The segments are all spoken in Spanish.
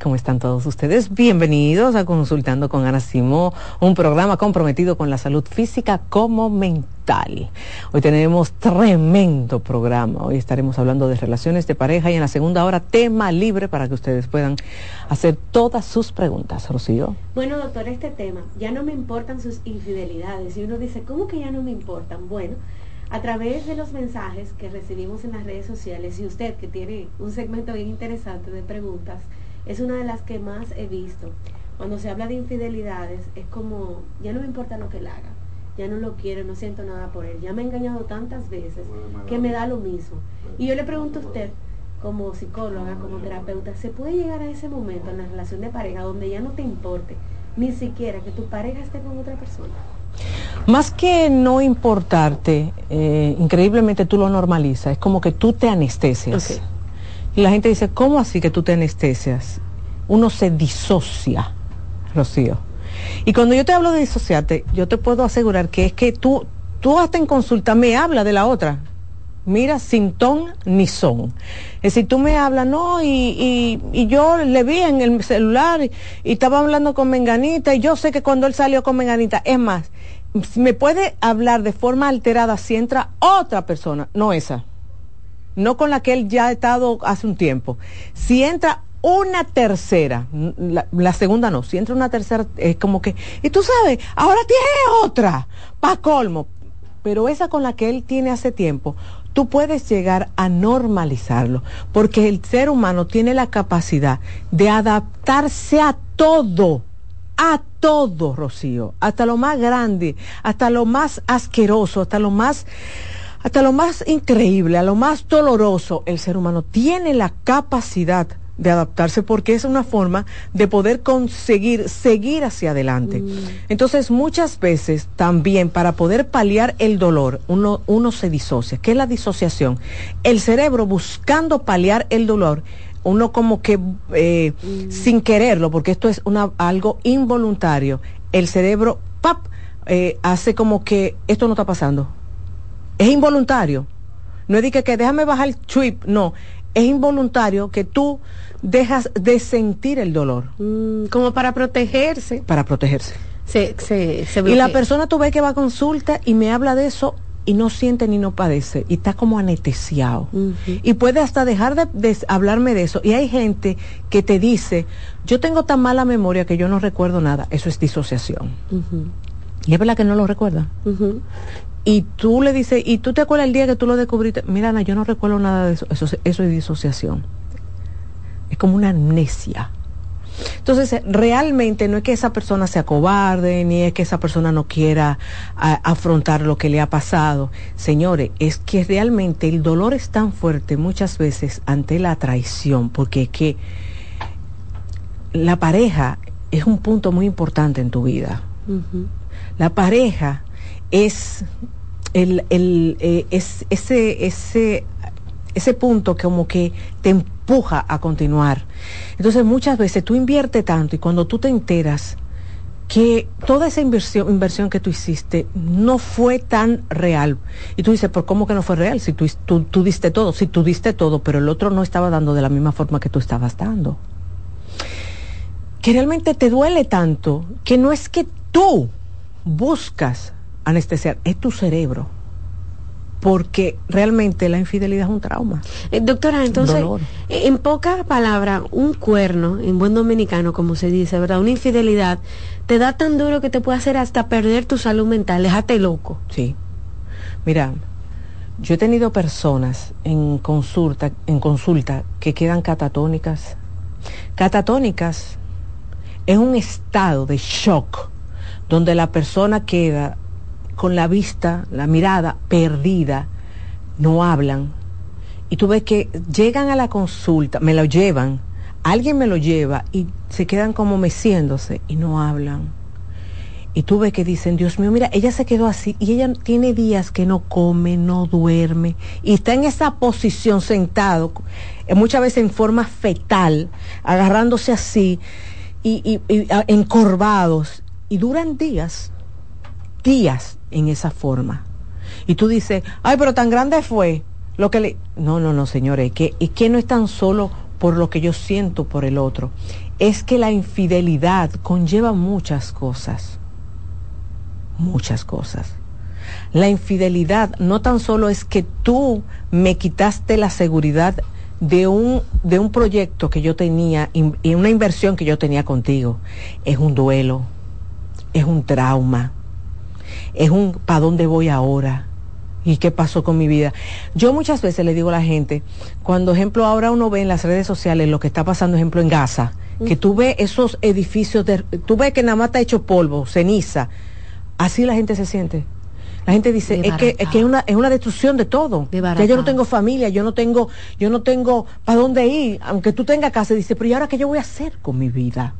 ¿Cómo están todos ustedes? Bienvenidos a Consultando con Ana Simó, un programa comprometido con la salud física como mental. Hoy tenemos tremendo programa. Hoy estaremos hablando de relaciones de pareja y en la segunda hora tema libre para que ustedes puedan hacer todas sus preguntas. Rocío. Bueno, doctor, este tema, ya no me importan sus infidelidades. Y uno dice, ¿cómo que ya no me importan? Bueno, a través de los mensajes que recibimos en las redes sociales y usted que tiene un segmento bien interesante de preguntas, es una de las que más he visto. Cuando se habla de infidelidades es como, ya no me importa lo que él haga, ya no lo quiero, no siento nada por él, ya me ha engañado tantas veces que me da lo mismo. Y yo le pregunto a usted, como psicóloga, como terapeuta, ¿se puede llegar a ese momento en la relación de pareja donde ya no te importe ni siquiera que tu pareja esté con otra persona? Más que no importarte, eh, increíblemente tú lo normalizas, es como que tú te anestesias. La gente dice, ¿cómo así que tú te anestesias? Uno se disocia, Rocío. Y cuando yo te hablo de disociarte, yo te puedo asegurar que es que tú, tú hasta en consulta me hablas de la otra. Mira, sin ton ni son. Es decir, tú me hablas, no, y, y, y yo le vi en el celular y estaba hablando con Menganita y yo sé que cuando él salió con Menganita, es más, me puede hablar de forma alterada si entra otra persona, no esa, no con la que él ya ha estado hace un tiempo. Si entra una tercera, la, la segunda no, si entra una tercera, es como que, y tú sabes, ahora tiene otra, pa' colmo, pero esa con la que él tiene hace tiempo, tú puedes llegar a normalizarlo, porque el ser humano tiene la capacidad de adaptarse a todo, a todo, Rocío, hasta lo más grande, hasta lo más asqueroso, hasta lo más hasta lo más increíble, a lo más doloroso, el ser humano tiene la capacidad de adaptarse porque es una forma de poder conseguir seguir hacia adelante. Entonces, muchas veces también para poder paliar el dolor, uno, uno se disocia. ¿Qué es la disociación? El cerebro buscando paliar el dolor, uno como que eh, sin quererlo, porque esto es una, algo involuntario, el cerebro ¡pap! Eh, hace como que esto no está pasando. Es involuntario. No es de que, que déjame bajar el chip, no es involuntario que tú dejas de sentir el dolor. Mm, como para protegerse. Para protegerse. Se, se, se y la persona tú ves que va a consulta y me habla de eso y no siente ni no padece y está como anestesiado. Y puede hasta dejar de, de hablarme de eso. Y hay gente que te dice, yo tengo tan mala memoria que yo no recuerdo nada. Eso es disociación. Y es verdad que no lo recuerda. Y tú le dices, ¿y tú te acuerdas el día que tú lo descubriste? Mira, Ana, yo no recuerdo nada de eso. Eso, es- eso es disociación. Es como una amnesia. Entonces, realmente no es que esa persona sea cobarde, ni es que esa persona no quiera a- afrontar lo que le ha pasado. Señores, es que realmente el dolor es tan fuerte muchas veces ante la traición, porque es que la pareja es un punto muy importante en tu vida. La pareja es el, el, eh, es ese, ese, ese punto como que te empuja a continuar. Entonces muchas veces tú inviertes tanto y cuando tú te enteras que toda esa inversión, inversión que tú hiciste no fue tan real. Y tú dices, ¿por cómo que no fue real? Si tú, tú, tú diste todo, si tú diste todo, pero el otro no estaba dando de la misma forma que tú estabas dando. Que realmente te duele tanto que no es que tú buscas anestesiar, es tu cerebro. Porque realmente la infidelidad es un trauma. Eh, doctora, entonces, Dolor. eh, en pocas palabras, un cuerno, en buen dominicano, como se dice, ¿verdad? Una infidelidad te da tan duro que te puede hacer hasta perder tu salud mental, déjate loco. Sí. Mira, yo he tenido personas en consulta, en consulta que quedan catatónicas. Catatónicas es un estado de shock donde la persona queda con la vista, la mirada perdida, no hablan. Y tú ves que llegan a la consulta, me lo llevan, alguien me lo lleva y se quedan como meciéndose y no hablan. Y tú ves que dicen, Dios mío, mira, ella se quedó así y ella tiene días que no come, no duerme y está en esa posición sentado, eh, muchas veces en forma fetal, agarrándose así y, y- y, encorvados y duran días, días en esa forma. Y tú dices, ay, pero tan grande fue lo que le... No, no, no, señores, que, es que no es tan solo por lo que yo siento por el otro, es que la infidelidad conlleva muchas cosas, muchas cosas. La infidelidad no tan solo es que tú me quitaste la seguridad de un, de un proyecto que yo tenía y una inversión que yo tenía contigo, es un duelo, es un trauma, es un ¿para dónde voy ahora? ¿Y qué pasó con mi vida? Yo muchas veces le digo a la gente, cuando ejemplo ahora uno ve en las redes sociales lo que está pasando, ejemplo en Gaza, que tú ves esos edificios, de, tú ves que nada más está hecho polvo, ceniza, así la gente se siente. La gente dice, es que, es que es una, es una destrucción de todo. Ya yo no tengo familia, yo no tengo, yo no tengo para dónde ir, aunque tú tengas casa, dice, pero ¿y ahora qué yo voy a hacer con mi vida?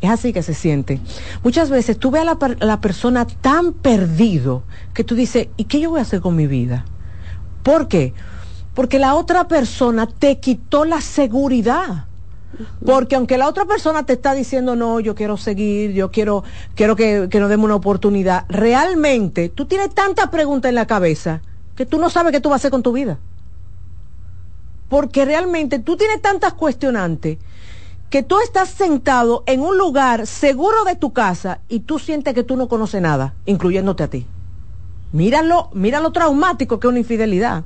Es así que se siente. Muchas veces tú ves a la, per- a la persona tan perdido que tú dices, ¿y qué yo voy a hacer con mi vida? ¿Por qué? Porque la otra persona te quitó la seguridad. Porque aunque la otra persona te está diciendo, no, yo quiero seguir, yo quiero, quiero que, que nos demos una oportunidad, realmente tú tienes tantas preguntas en la cabeza que tú no sabes qué tú vas a hacer con tu vida. Porque realmente tú tienes tantas cuestionantes que tú estás sentado en un lugar seguro de tu casa y tú sientes que tú no conoces nada, incluyéndote a ti. Míralo, mira lo traumático que es una infidelidad.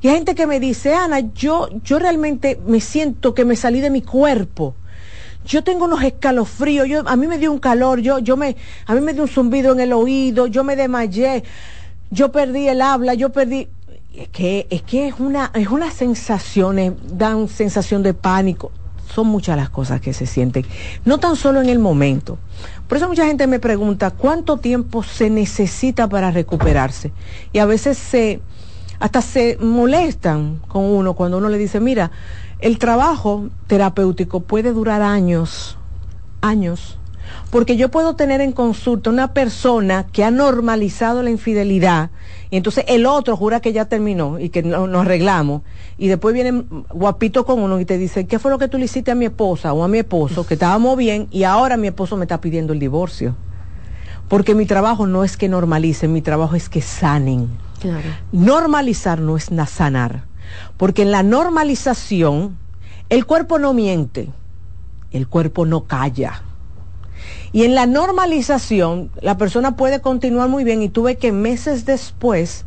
Y hay gente que me dice, Ana, yo, yo realmente me siento que me salí de mi cuerpo. Yo tengo unos escalofríos, yo, a mí me dio un calor, yo, yo me, a mí me dio un zumbido en el oído, yo me desmayé, yo perdí el habla, yo perdí. Es que, es que es una, es unas sensaciones, dan sensación de pánico. Son muchas las cosas que se sienten, no tan solo en el momento. Por eso mucha gente me pregunta cuánto tiempo se necesita para recuperarse. Y a veces se, hasta se molestan con uno cuando uno le dice, mira, el trabajo terapéutico puede durar años, años, porque yo puedo tener en consulta una persona que ha normalizado la infidelidad y entonces el otro jura que ya terminó y que no, nos arreglamos y después viene guapito con uno y te dice, ¿qué fue lo que tú le hiciste a mi esposa o a mi esposo? Que estábamos bien y ahora mi esposo me está pidiendo el divorcio. Porque mi trabajo no es que normalicen, mi trabajo es que sanen. Claro. Normalizar no es na- sanar. Porque en la normalización, el cuerpo no miente, el cuerpo no calla. Y en la normalización, la persona puede continuar muy bien y tú ves que meses después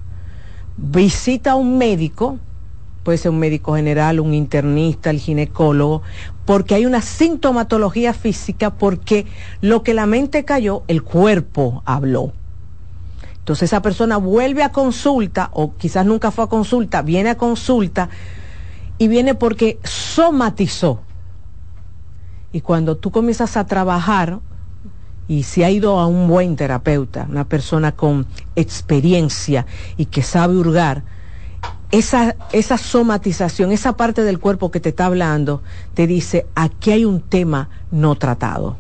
visita a un médico, puede ser un médico general, un internista, el ginecólogo, porque hay una sintomatología física, porque lo que la mente cayó, el cuerpo habló. Entonces esa persona vuelve a consulta, o quizás nunca fue a consulta, viene a consulta y viene porque somatizó. Y cuando tú comienzas a trabajar, y si ha ido a un buen terapeuta, una persona con experiencia y que sabe hurgar, esa, esa somatización, esa parte del cuerpo que te está hablando, te dice, aquí hay un tema no tratado.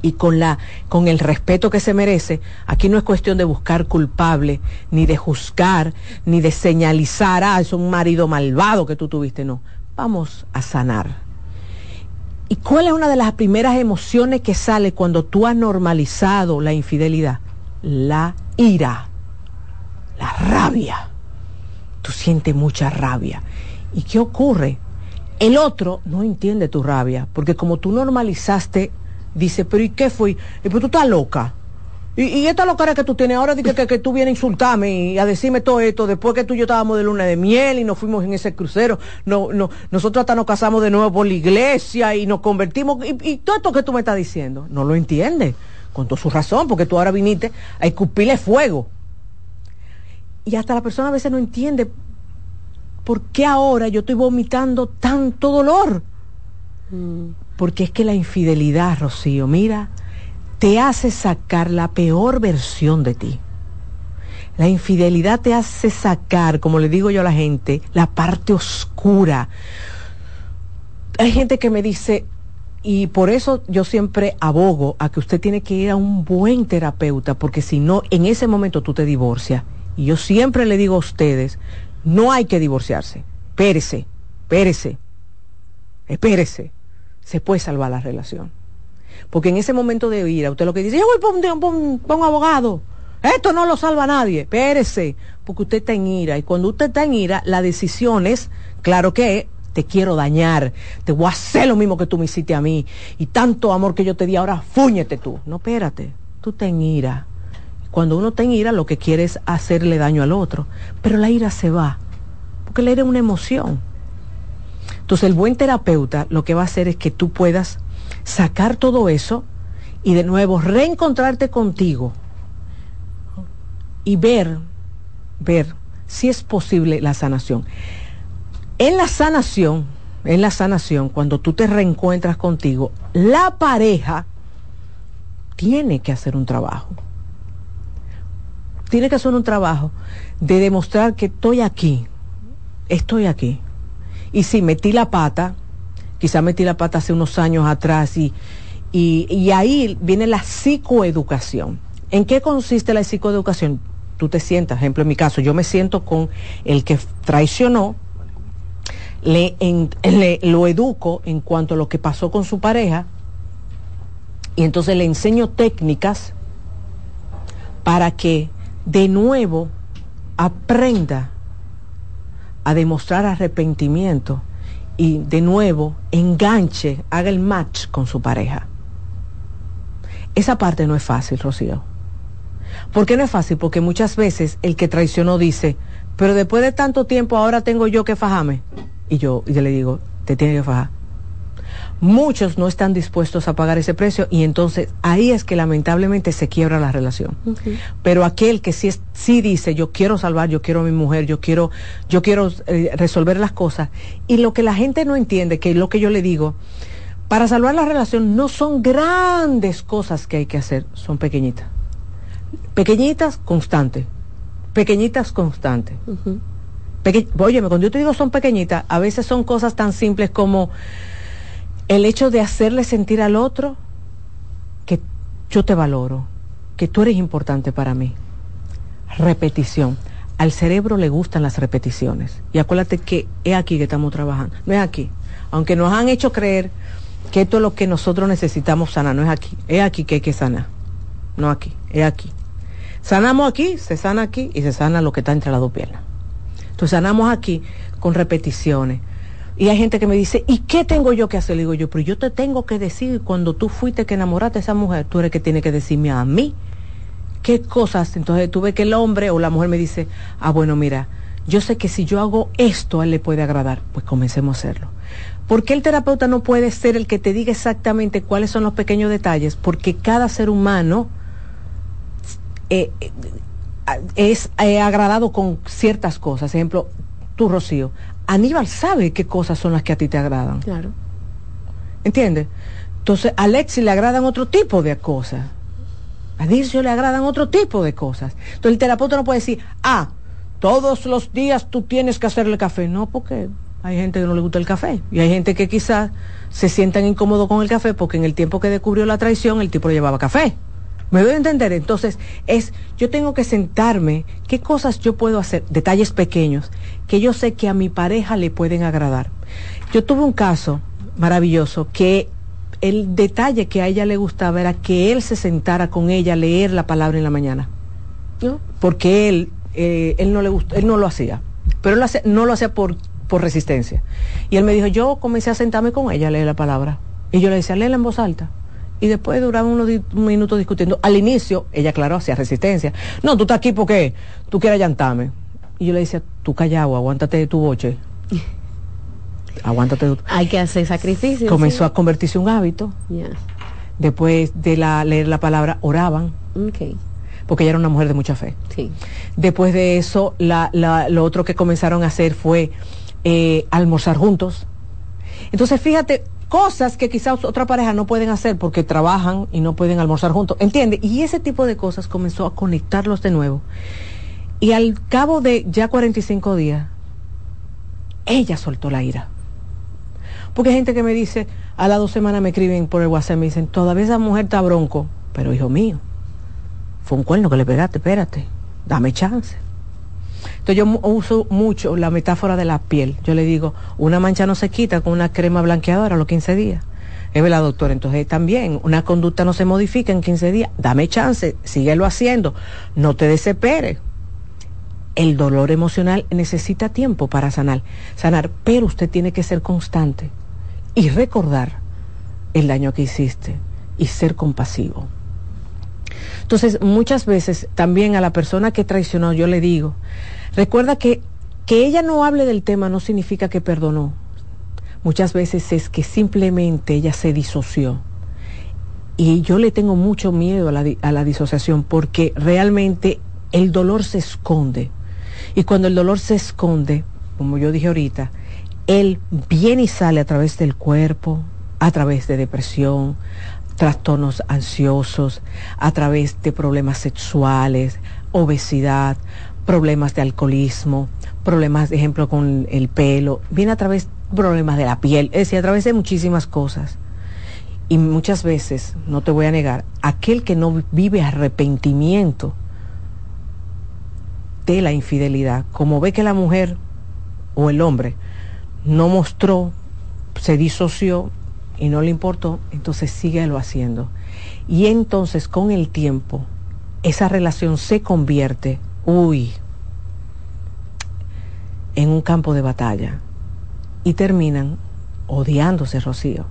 Y con, la, con el respeto que se merece, aquí no es cuestión de buscar culpable, ni de juzgar, ni de señalizar, ah, es un marido malvado que tú tuviste, no. Vamos a sanar. ¿Y cuál es una de las primeras emociones que sale cuando tú has normalizado la infidelidad? La ira, la rabia tú sientes mucha rabia. ¿Y qué ocurre? El otro no entiende tu rabia, porque como tú normalizaste, dice, pero ¿y qué fue? Y pues tú estás loca. Y, y esta locura que tú tienes ahora, dice que, que, tú vienes a insultarme y a decirme todo esto, después que tú y yo estábamos de luna de miel y nos fuimos en ese crucero, no, no, nosotros hasta nos casamos de nuevo por la iglesia y nos convertimos, y, y todo esto que tú me estás diciendo, no lo entiende, con toda su razón, porque tú ahora viniste a escupirle fuego y hasta la persona a veces no entiende por qué ahora yo estoy vomitando tanto dolor. Mm. Porque es que la infidelidad, Rocío, mira, te hace sacar la peor versión de ti. La infidelidad te hace sacar, como le digo yo a la gente, la parte oscura. Hay gente que me dice, y por eso yo siempre abogo a que usted tiene que ir a un buen terapeuta, porque si no, en ese momento tú te divorcias y yo siempre le digo a ustedes, no hay que divorciarse. Espérese, espérese, espérese. Se puede salvar la relación. Porque en ese momento de ira, usted lo que dice, yo voy para un, abogado. Esto no lo salva a nadie. Espérese, porque usted está en ira. Y cuando usted está en ira, la decisión es, claro que te quiero dañar, te voy a hacer lo mismo que tú me hiciste a mí. Y tanto amor que yo te di, ahora fúñete tú. No, espérate, tú estás en ira. Cuando uno está en ira, lo que quiere es hacerle daño al otro. Pero la ira se va, porque la ira es una emoción. Entonces el buen terapeuta lo que va a hacer es que tú puedas sacar todo eso y de nuevo reencontrarte contigo y ver, ver si es posible la sanación. En la sanación, en la sanación, cuando tú te reencuentras contigo, la pareja tiene que hacer un trabajo tiene que hacer un trabajo de demostrar que estoy aquí, estoy aquí. Y si metí la pata, quizá metí la pata hace unos años atrás y, y, ahí viene la psicoeducación. ¿En qué consiste la psicoeducación? Tú te sientas, ejemplo en mi caso, yo me siento con el que traicionó, le, le, lo educo en cuanto a lo que pasó con su pareja y entonces le enseño técnicas para que de nuevo aprenda a demostrar arrepentimiento y de nuevo enganche, haga el match con su pareja. Esa parte no es fácil, Rocío. ¿Por qué no es fácil? Porque muchas veces el que traicionó dice, pero después de tanto tiempo ahora tengo yo que fajarme. Y yo, y yo le digo, te tiene que fajar muchos no están dispuestos a pagar ese precio y entonces ahí es que lamentablemente se quiebra la relación. Pero aquel que sí, sí dice, yo quiero salvar, yo quiero a mi mujer, yo quiero, yo quiero eh, resolver las cosas, y lo que la gente no entiende, que es lo que yo le digo, para salvar la relación no son grandes cosas que hay que hacer, son pequeñitas. Pequeñitas, constantes. Pequeñitas, constantes. Óyeme, cuando yo te digo son pequeñitas, a veces son cosas tan simples como el hecho de hacerle sentir al otro que yo te valoro, que tú eres importante para mí. Repetición. Al cerebro le gustan las repeticiones. Y acuérdate que es aquí que estamos trabajando. No es aquí. Aunque nos han hecho creer que esto es lo que nosotros necesitamos sanar. No es aquí. Es aquí que hay que sanar. No aquí. Es aquí. Sanamos aquí, se sana aquí y se sana lo que está entre las dos piernas. Entonces sanamos aquí con repeticiones. Y hay gente que me dice, ¿y qué tengo yo que hacer? Le digo yo, pero yo te tengo que decir, cuando tú fuiste que enamoraste a esa mujer, tú eres que tiene que decirme a mí qué cosas. Entonces tú ves que el hombre o la mujer me dice, ah, bueno, mira, yo sé que si yo hago esto, a él le puede agradar. Pues comencemos a hacerlo. ¿Por qué el terapeuta no puede ser el que te diga exactamente cuáles son los pequeños detalles? Porque cada ser humano eh, eh, es eh, agradado con ciertas cosas. Ejemplo, tú, Rocío, Aníbal sabe qué cosas son las que a ti te agradan. Claro. ¿Entiendes? Entonces, a Alexi le agradan otro tipo de cosas. A Dircio le agradan otro tipo de cosas. Entonces, el terapeuta no puede decir, ah, todos los días tú tienes que hacerle café. No, porque hay gente que no le gusta el café. Y hay gente que quizás se sientan incómodos con el café porque en el tiempo que descubrió la traición, el tipo llevaba café. ¿Me doy a entender? Entonces, es, yo tengo que sentarme, qué cosas yo puedo hacer, detalles pequeños, que yo sé que a mi pareja le pueden agradar. Yo tuve un caso maravilloso que el detalle que a ella le gustaba era que él se sentara con ella a leer la palabra en la mañana. ¿no? Porque él, eh, él no le gustó, él no lo hacía. Pero él lo no lo hacía por, por resistencia. Y él me dijo, yo comencé a sentarme con ella a leer la palabra. Y yo le decía, léela en voz alta y después duraba unos minutos discutiendo. Al inicio, ella, claro, hacía resistencia. No, tú estás aquí porque tú quieres llantarme. Y yo le decía, tú callado, aguántate de tu boche. aguántate. Tu... Hay que hacer sacrificio. Comenzó a convertirse en un hábito. Después de la, leer la palabra, oraban. Porque ella era una mujer de mucha fe. Sí. Después de eso, la, la, lo otro que comenzaron a hacer fue eh, almorzar juntos. Entonces, fíjate, cosas que quizás otra pareja no pueden hacer porque trabajan y no pueden almorzar juntos, ¿entiende? Y ese tipo de cosas comenzó a conectarlos de nuevo. Y al cabo de ya 45 días, ella soltó la ira. Porque hay gente que me dice, a las dos semanas me escriben por el WhatsApp, me dicen, todavía esa mujer está bronco, pero hijo mío, fue un cuerno que le pegaste, espérate, dame chance. Entonces yo uso mucho la metáfora de la piel. Yo le digo, una mancha no se quita con una crema blanqueadora a los 15 días. Es verdad, doctor. Entonces también una conducta no se modifica en 15 días. Dame chance, síguelo haciendo. No te desesperes. El dolor emocional necesita tiempo para sanar, sanar, pero usted tiene que ser constante y recordar el daño que hiciste y ser compasivo. Entonces, muchas veces también a la persona que traicionó yo le digo, recuerda que que ella no hable del tema no significa que perdonó. Muchas veces es que simplemente ella se disoció. Y yo le tengo mucho miedo a la, a la disociación porque realmente el dolor se esconde. Y cuando el dolor se esconde, como yo dije ahorita, él viene y sale a través del cuerpo, a través de depresión, trastornos ansiosos, a través de problemas sexuales, obesidad, problemas de alcoholismo, problemas, ejemplo, con el pelo, viene a través problemas de la piel, es decir, a través de muchísimas cosas. Y muchas veces, no te voy a negar, aquel que no vive arrepentimiento de la infidelidad, como ve que la mujer o el hombre no mostró, se disoció, y no le importó, entonces síguelo haciendo. Y entonces con el tiempo esa relación se convierte, uy, en un campo de batalla y terminan odiándose, Rocío.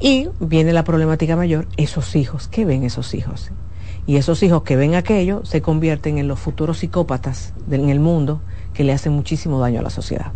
Y viene la problemática mayor, esos hijos, ¿qué ven esos hijos? Y esos hijos que ven aquello se convierten en los futuros psicópatas en el mundo que le hacen muchísimo daño a la sociedad.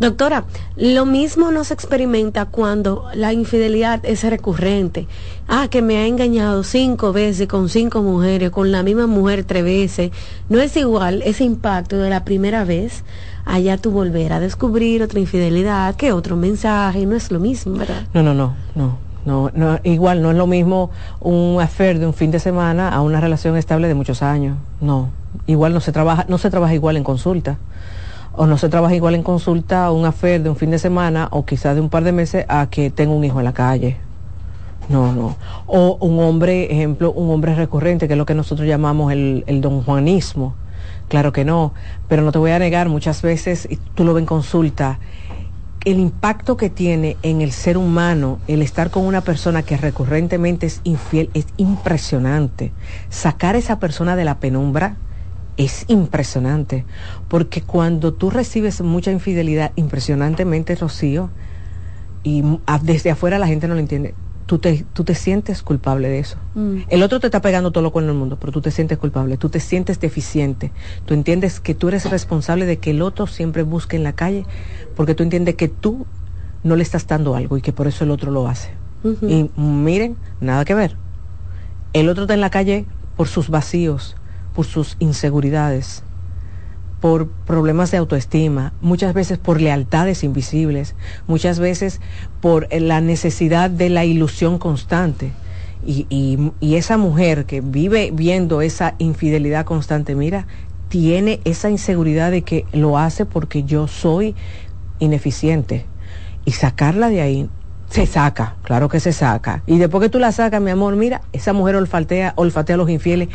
Doctora, lo mismo no se experimenta cuando la infidelidad es recurrente. Ah, que me ha engañado cinco veces con cinco mujeres, con la misma mujer tres veces. No es igual ese impacto de la primera vez allá tú volver a descubrir otra infidelidad que otro mensaje. No es lo mismo, ¿verdad? No, no, no, no. No, no, igual no es lo mismo un affair de un fin de semana a una relación estable de muchos años. No, igual no se trabaja, no se trabaja igual en consulta o no se trabaja igual en consulta un affair de un fin de semana o quizás de un par de meses a que tenga un hijo en la calle. No, no. O un hombre, ejemplo, un hombre recurrente, que es lo que nosotros llamamos el, el don Juanismo. Claro que no, pero no te voy a negar, muchas veces, tú lo ves en consulta, el impacto que tiene en el ser humano el estar con una persona que recurrentemente es infiel es impresionante. Sacar a esa persona de la penumbra es impresionante, porque cuando tú recibes mucha infidelidad, impresionantemente, Rocío, y desde afuera la gente no lo entiende, tú te, tú te sientes culpable de eso. Mm. El otro te está pegando todo lo con el mundo, pero tú te sientes culpable, tú te sientes deficiente, tú entiendes que tú eres responsable de que el otro siempre busque en la calle, porque tú entiendes que tú no le estás dando algo y que por eso el otro lo hace. Y miren, nada que ver. El otro está en la calle por sus vacíos, por sus inseguridades, por problemas de autoestima, muchas veces por lealtades invisibles, muchas veces por la necesidad de la ilusión constante. Y, y, esa mujer que vive viendo esa infidelidad constante, mira, tiene esa inseguridad de que lo hace porque yo soy ineficiente. Y sacarla de ahí se saca, claro que se saca. Y después que tú la sacas, mi amor, mira, esa mujer olfatea, olfatea a los infieles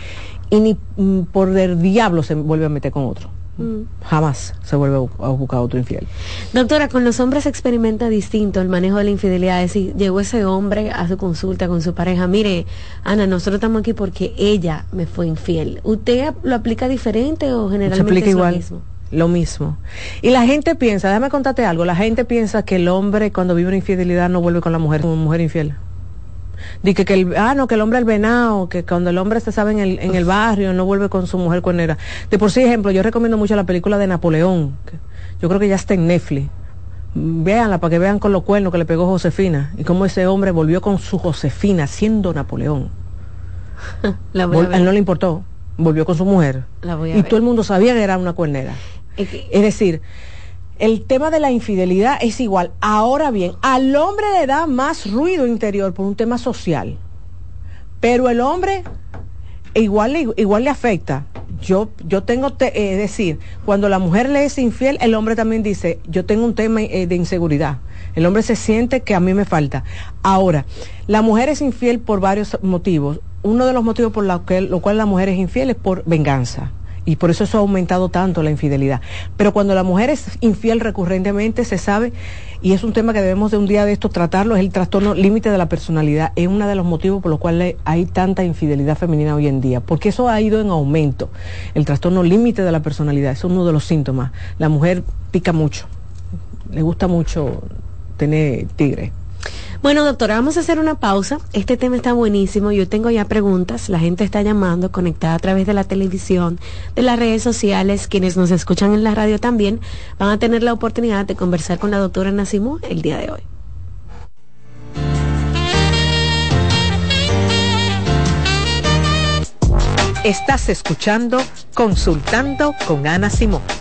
y ni mm, por el diablo se vuelve a meter con otro. Mm. Jamás se vuelve a buscar otro infiel. Doctora, con los hombres experimenta distinto el manejo de la infidelidad. Es decir, llegó ese hombre a su consulta con su pareja. Mire, Ana, nosotros estamos aquí porque ella me fue infiel. ¿Usted lo aplica diferente o generalmente se aplica igual. lo mismo? Lo mismo. Y la gente piensa, déjame contarte algo, la gente piensa que el hombre cuando vive una infidelidad no vuelve con la mujer como mujer infiel. Que, el, ah, no, que el hombre es venado, que cuando el hombre se sabe en el, en el barrio no vuelve con su mujer cuernera. De por sí, ejemplo, yo recomiendo mucho la película de Napoleón. yo creo que ya está en Netflix. Véanla para que vean con los cuernos que le pegó Josefina y cómo ese hombre volvió con su Josefina siendo Napoleón. la a, él no le importó, volvió con su mujer. y todo el mundo sabía que era una cuernera. Es decir, el tema de la infidelidad es igual. Ahora bien, al hombre le da más ruido interior por un tema social, pero el hombre igual, igual le afecta. Yo, yo tengo, es decir, cuando la mujer le es infiel, el hombre también dice, yo tengo un tema eh, de inseguridad. El hombre se siente que a mí me falta. Ahora, la mujer es infiel por varios motivos. Uno de los motivos por los lo cual la mujer es infiel es por venganza y por eso eso ha aumentado tanto la infidelidad. Pero cuando la mujer es infiel recurrentemente, se sabe, y es un tema que debemos de un día de esto tratarlo, es el trastorno límite de la personalidad. Es uno de los motivos por los cuales hay tanta infidelidad femenina hoy en día, porque eso ha ido en aumento. El trastorno límite de la personalidad es uno de los síntomas. La mujer pica mucho, le gusta mucho tener tigre. Bueno, doctora, vamos a hacer una pausa. Este tema está buenísimo. Yo tengo ya preguntas. La gente está llamando, conectada a través de la televisión, de las redes sociales. Quienes nos escuchan en la radio también van a tener la oportunidad de conversar con la doctora Nacimú el día de hoy. Estás escuchando Consultando con Ana Simón.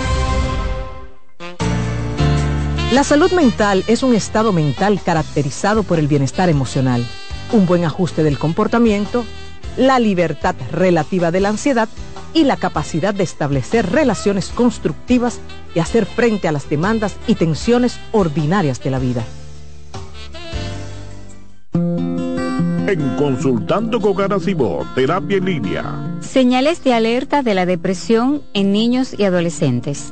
La salud mental es un estado mental caracterizado por el bienestar emocional, un buen ajuste del comportamiento, la libertad relativa de la ansiedad y la capacidad de establecer relaciones constructivas y hacer frente a las demandas y tensiones ordinarias de la vida. En Consultando con Garacimo, Terapia en Línea. Señales de alerta de la depresión en niños y adolescentes.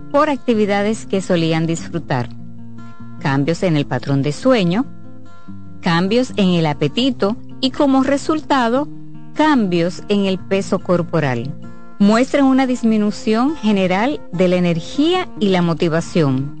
por actividades que solían disfrutar. Cambios en el patrón de sueño, cambios en el apetito y como resultado, cambios en el peso corporal. Muestran una disminución general de la energía y la motivación.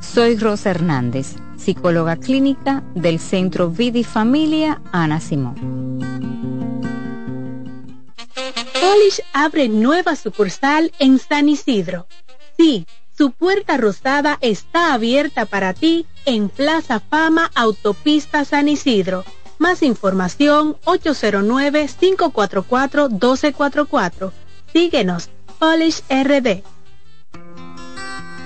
Soy Rosa Hernández, psicóloga clínica del Centro Vida y Familia Ana Simón. Polish abre nueva sucursal en San Isidro. Sí, su puerta rosada está abierta para ti en Plaza Fama Autopista San Isidro. Más información 809-544-1244. Síguenos, Polish RD.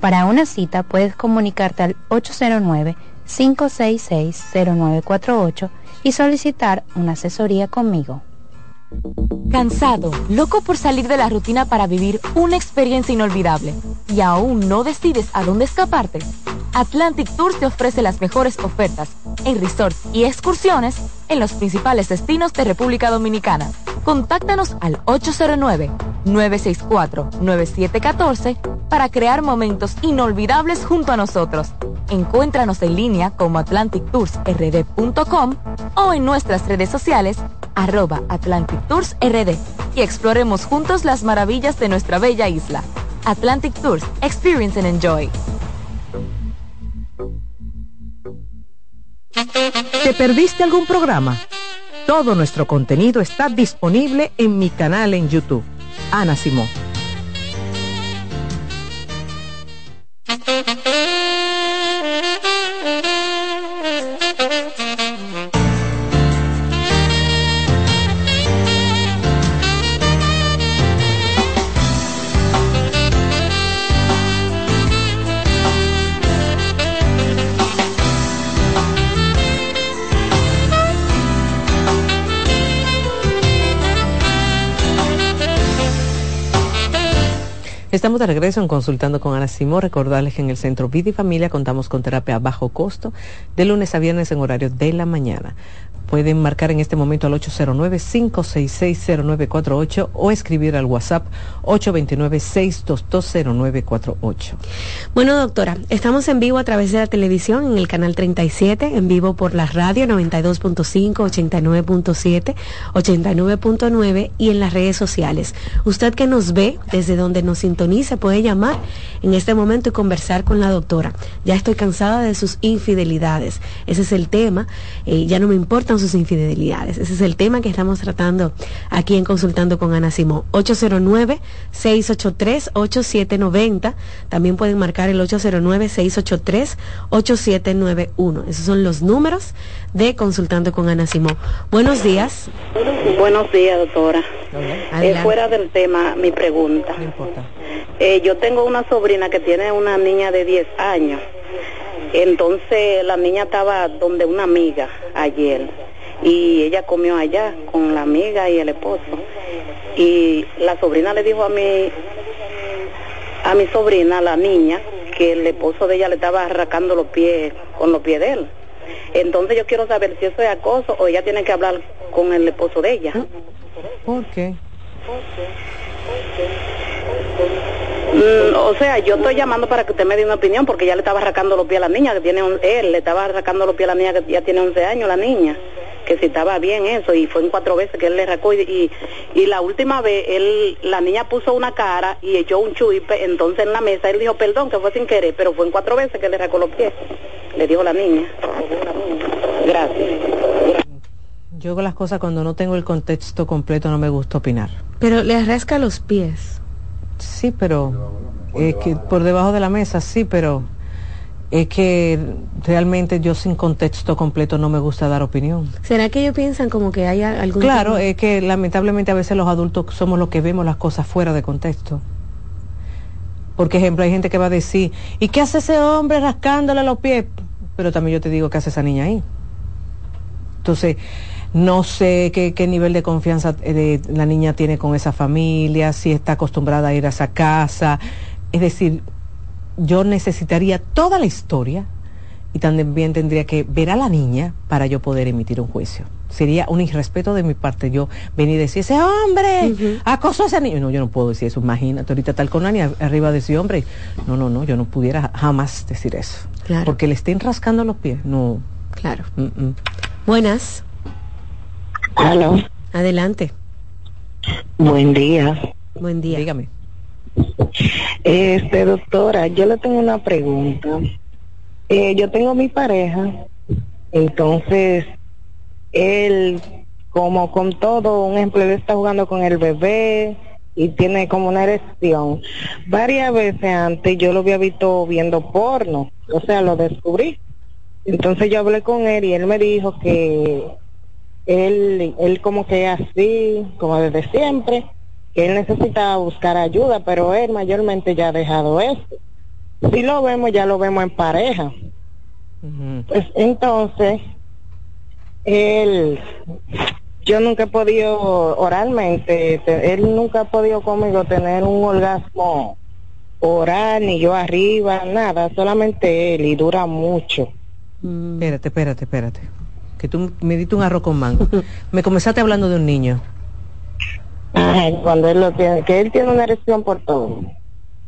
Para una cita puedes comunicarte al 809-566-0948 y solicitar una asesoría conmigo. Cansado, loco por salir de la rutina para vivir una experiencia inolvidable y aún no decides a dónde escaparte. Atlantic Tours te ofrece las mejores ofertas en resorts y excursiones en los principales destinos de República Dominicana. Contáctanos al 809-964-9714 para crear momentos inolvidables junto a nosotros. Encuéntranos en línea como atlantictoursrd.com o en nuestras redes sociales arroba Atlantic Tours RD y exploremos juntos las maravillas de nuestra bella isla. Atlantic Tours, Experience and Enjoy. ¿Te perdiste algún programa? Todo nuestro contenido está disponible en mi canal en YouTube. Ana Simón. Estamos de regreso en Consultando con Ana Simón. Recordarles que en el Centro Vida y Familia contamos con terapia a bajo costo de lunes a viernes en horario de la mañana. Pueden marcar en este momento al 809-566-0948 o escribir al WhatsApp 829-6220948. Bueno, doctora, estamos en vivo a través de la televisión en el canal 37, en vivo por la radio 92.5, 89.7, 89.9 y en las redes sociales. Usted que nos ve desde donde nos sintonice puede llamar en este momento y conversar con la doctora. Ya estoy cansada de sus infidelidades. Ese es el tema. Eh, ya no me importan sus infidelidades. Ese es el tema que estamos tratando aquí en Consultando con Ana Simón. 809-683-8790. También pueden marcar el 809-683-8791. Esos son los números de Consultando con Ana Simón. Buenos días. Buenos días, doctora. Eh, fuera del tema, mi pregunta. Eh, yo tengo una sobrina que tiene una niña de 10 años. Entonces la niña estaba donde una amiga ayer y ella comió allá con la amiga y el esposo. Y la sobrina le dijo a mi, a mi sobrina, la niña, que el esposo de ella le estaba arrancando los pies con los pies de él. Entonces yo quiero saber si eso es acoso o ella tiene que hablar con el esposo de ella. ¿Por qué? Mm, o sea, yo estoy llamando para que usted me dé una opinión porque ya le estaba arrancando los pies a la niña que tiene un, él le estaba arrancando los pies a la niña que ya tiene 11 años la niña que si estaba bien eso y fue en cuatro veces que él le arrancó y, y, la última vez él la niña puso una cara y echó un chuipe entonces en la mesa él dijo perdón que fue sin querer pero fue en cuatro veces que le arrancó los pies. Le dijo la niña. Gracias. Yo con las cosas cuando no tengo el contexto completo no me gusta opinar. Pero le arrasca los pies. Sí, pero es que por debajo de la mesa, sí, pero es que realmente yo sin contexto completo no me gusta dar opinión. ¿Será que ellos piensan como que hay algún... Claro, es que lamentablemente a veces los adultos somos los que vemos las cosas fuera de contexto. Por ejemplo, hay gente que va a decir, ¿y qué hace ese hombre rascándole los pies? Pero también yo te digo, ¿qué hace esa niña ahí? Entonces, no sé qué, nivel de confianza eh, la niña tiene con esa familia, si está acostumbrada a ir a esa casa. Es decir, yo necesitaría toda la historia y también tendría que ver a la niña para yo poder emitir un juicio. Sería un irrespeto de mi parte yo venir y decir, ese hombre acosó a ese niño. No, yo no puedo decir eso. Imagínate, ahorita tal con Ani arriba de ese hombre. No, no, no, yo no pudiera jamás decir eso. Claro. Porque le estén rascando los pies. No. Claro. Buenas. Aló. Adelante. Buen día. Buen día. Dígame. Este, doctora, yo le tengo una pregunta. Eh, yo tengo mi pareja, entonces él, como con todo, un ejemplo, está jugando con el bebé y tiene como una erección. Varias veces antes yo lo había visto viendo porno, o sea, lo descubrí. Entonces yo hablé con él y él me dijo que él, él como que así, como desde siempre, que él necesita buscar ayuda, pero él mayormente ya ha dejado esto. Si lo vemos, ya lo vemos en pareja. Pues entonces, él, yo nunca he podido oralmente, él nunca ha podido conmigo tener un orgasmo oral, ni yo arriba, nada, solamente él, y dura mucho. Espérate, espérate, espérate que tú me diste un arroz con mango. me comenzaste hablando de un niño. cuando él lo tiene, que él tiene una erección por todo,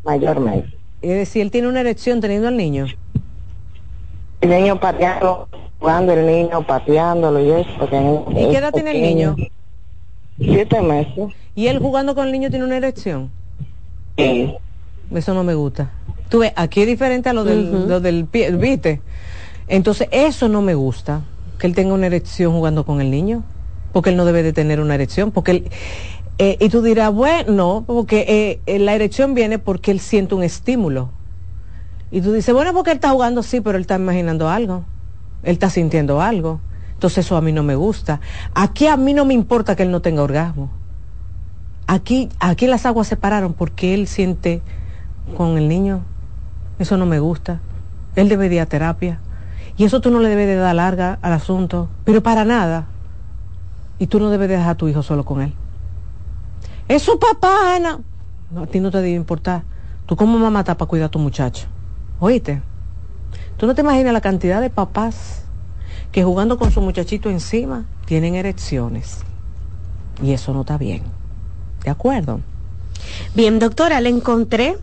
mayormente. Es decir, él tiene una erección teniendo al niño. El niño pateando, jugando el niño, pateándolo y eso. ¿Y qué edad tiene el niño? Siete meses. ¿Y él jugando con el niño tiene una erección? Sí. Eso no me gusta. Tú ves, aquí es diferente a lo del, lo del pie, ¿viste? Entonces, eso no me gusta que él tenga una erección jugando con el niño, porque él no debe de tener una erección, porque él, eh, y tú dirás, bueno, no, porque eh, la erección viene porque él siente un estímulo. Y tú dices, bueno, porque él está jugando, sí, pero él está imaginando algo, él está sintiendo algo. Entonces eso a mí no me gusta. Aquí a mí no me importa que él no tenga orgasmo. Aquí, aquí las aguas se pararon porque él siente con el niño. Eso no me gusta. Él debe ir a terapia. Y eso tú no le debes de dar larga al asunto, pero para nada. Y tú no debes de dejar a tu hijo solo con él. Es su papá, Ana. No, a ti no te debe importar. Tú como mamá estás para cuidar a tu muchacho. Oíste. Tú no te imaginas la cantidad de papás que jugando con su muchachito encima tienen erecciones. Y eso no está bien. ¿De acuerdo? Bien, doctora, le encontré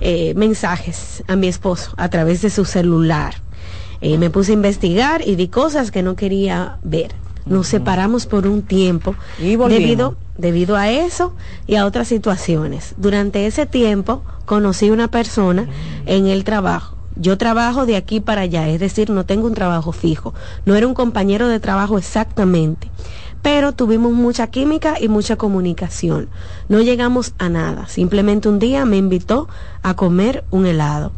eh, mensajes a mi esposo a través de su celular. Eh, me puse a investigar y vi cosas que no quería ver. Nos separamos por un tiempo debido, debido a eso y a otras situaciones. Durante ese tiempo conocí una persona en el trabajo. Yo trabajo de aquí para allá, es decir, no tengo un trabajo fijo. No era un compañero de trabajo exactamente pero tuvimos mucha química y mucha comunicación. No llegamos a nada. Simplemente un día me invitó a comer un helado.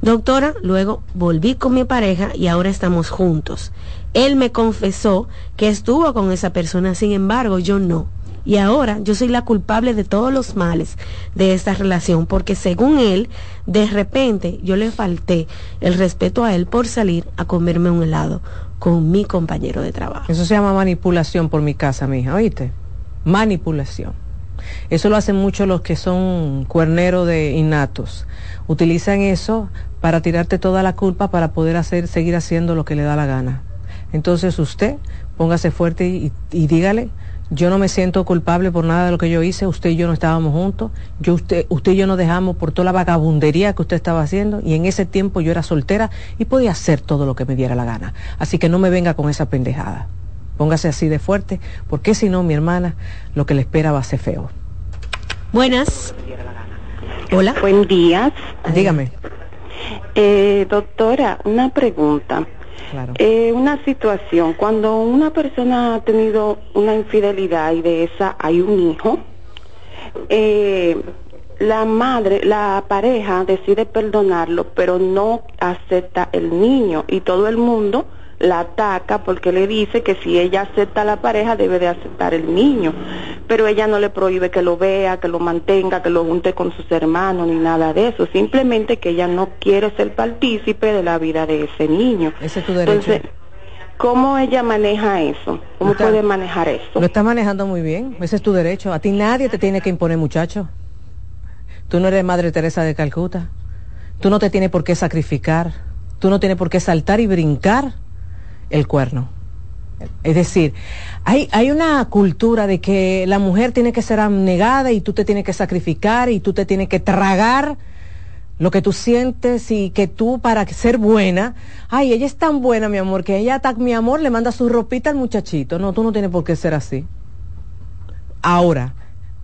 Doctora, luego volví con mi pareja y ahora estamos juntos. Él me confesó que estuvo con esa persona, sin embargo, yo no. Y ahora yo soy la culpable de todos los males de esta relación, porque según él, de repente yo le falté el respeto a él por salir a comerme un helado con mi compañero de trabajo. Eso se llama manipulación por mi casa, mija, ¿oíste? Manipulación. Eso lo hacen mucho los que son cuerneros de innatos. Utilizan eso para tirarte toda la culpa para poder hacer, seguir haciendo lo que le da la gana. Entonces usted póngase fuerte y, y dígale, yo no me siento culpable por nada de lo que yo hice, usted y yo no estábamos juntos, yo usted, usted y yo nos dejamos por toda la vagabundería que usted estaba haciendo y en ese tiempo yo era soltera y podía hacer todo lo que me diera la gana. Así que no me venga con esa pendejada. Póngase así de fuerte, porque si no, mi hermana, lo que le espera va a ser feo. Buenas. Hola. Buen día. Dígame. Eh, doctora, una pregunta. Eh, una situación, cuando una persona ha tenido una infidelidad y de esa hay un hijo, eh, la madre, la pareja decide perdonarlo, pero no acepta el niño y todo el mundo la ataca porque le dice que si ella acepta a la pareja debe de aceptar el niño, pero ella no le prohíbe que lo vea, que lo mantenga, que lo junte con sus hermanos ni nada de eso, simplemente que ella no quiere ser partícipe de la vida de ese niño. Ese es tu derecho. Entonces, ¿Cómo ella maneja eso? ¿Cómo puede manejar eso? Lo está manejando muy bien, ese es tu derecho. A ti nadie te tiene que imponer, muchacho. Tú no eres Madre Teresa de Calcuta. Tú no te tienes por qué sacrificar. Tú no tienes por qué saltar y brincar el cuerno. Es decir, hay, hay una cultura de que la mujer tiene que ser abnegada y tú te tienes que sacrificar y tú te tienes que tragar lo que tú sientes y que tú para ser buena, ay, ella es tan buena, mi amor, que ella, mi amor, le manda su ropita al muchachito. No, tú no tienes por qué ser así. Ahora,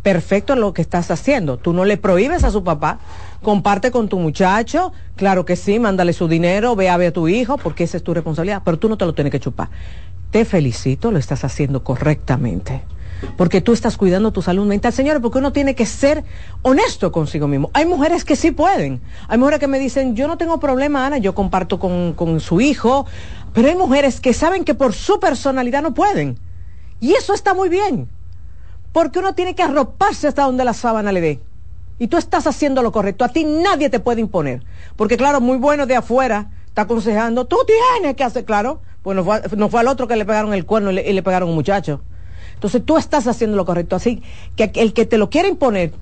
perfecto lo que estás haciendo. Tú no le prohíbes a su papá, comparte con tu muchacho, claro que sí, mándale su dinero, ve a ver a tu hijo, porque esa es tu responsabilidad, pero tú no te lo tienes que chupar. Te felicito, lo estás haciendo correctamente. Porque tú estás cuidando tu salud mental, señores, porque uno tiene que ser honesto consigo mismo. Hay mujeres que sí pueden. Hay mujeres que me dicen, yo no tengo problema, Ana, yo comparto con, con su hijo. Pero hay mujeres que saben que por su personalidad no pueden. Y eso está muy bien porque uno tiene que arroparse hasta donde la sábana le dé. Y tú estás haciendo lo correcto. A ti nadie te puede imponer. Porque claro, muy bueno de afuera está aconsejando, tú tienes que hacer, claro. Pues no fue, al otro que le pegaron el cuerno y le, pegaron un muchacho. Entonces tú estás haciendo lo correcto. Así que el que te lo quiere imponer,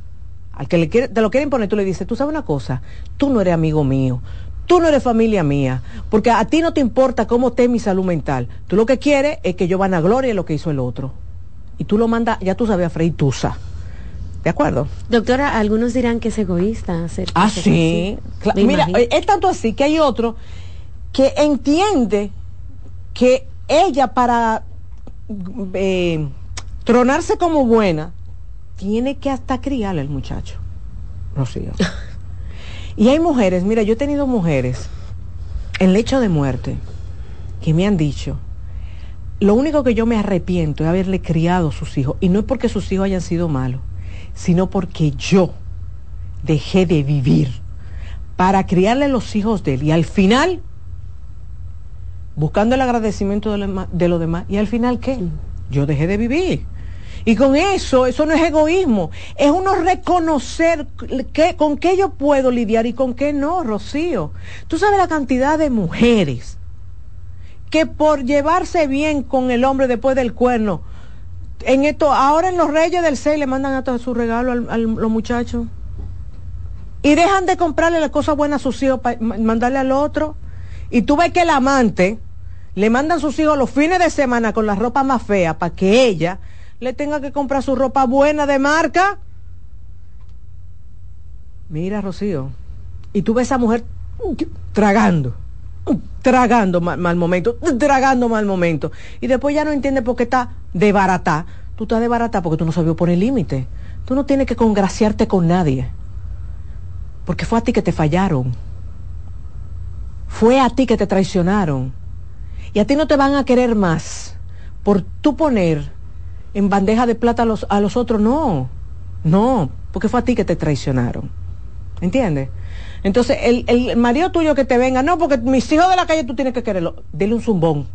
al que le quiere, te lo quiere imponer, tú le dices, tú sabes una cosa, tú no eres amigo mío, tú no eres familia mía, porque a ti no te importa cómo esté mi salud mental. Tú lo que quieres es que yo van a gloria lo que hizo el otro y tú lo mandas, ya tú sabes a freír tusa. ¿De acuerdo? Doctora, algunos dirán que es egoísta hacer Ah, sí. Mira, es tanto así que hay otro que entiende que ella para eh, tronarse como buena tiene que hasta criarle al muchacho. Rocío. y hay mujeres, mira, yo he tenido mujeres en lecho de muerte que me han dicho, lo único que yo me arrepiento es haberle criado sus hijos. Y no es porque sus hijos hayan sido malos, sino porque yo dejé de vivir para criarle los hijos de él. Y al final, buscando el agradecimiento de, lo, de los demás. ¿Y al final qué? Yo dejé de vivir. Y con eso, eso no es egoísmo, es uno reconocer que, con qué yo puedo lidiar y con qué no, Rocío. Tú sabes la cantidad de mujeres que por llevarse bien con el hombre después del cuerno, en esto, ahora en los Reyes del 6 le mandan hasta su regalo a los muchachos. Y dejan de comprarle las cosas buenas a sus hijos para mandarle al otro. Y tú ves que el amante le mandan sus hijos los fines de semana con la ropa más fea para que ella le tenga que comprar su ropa buena de marca. Mira, Rocío. Y tú ves a esa mujer tragando tragando mal, momento, tragando mal momento. Y después ya no entiende por qué está de barata. Tú estás de barata porque tú no sabías poner límite. Tú no tienes que congraciarte con nadie. Porque fue a ti que te fallaron. Fue a ti que te traicionaron. Y a ti no te van a querer más por tú poner en bandeja de plata a los, a los otros. No, no, porque fue a ti que te traicionaron. ¿Entiendes? Entonces, el, el marido tuyo que te venga, no, porque mis hijos de la calle tú tienes que quererlo, dile un zumbón.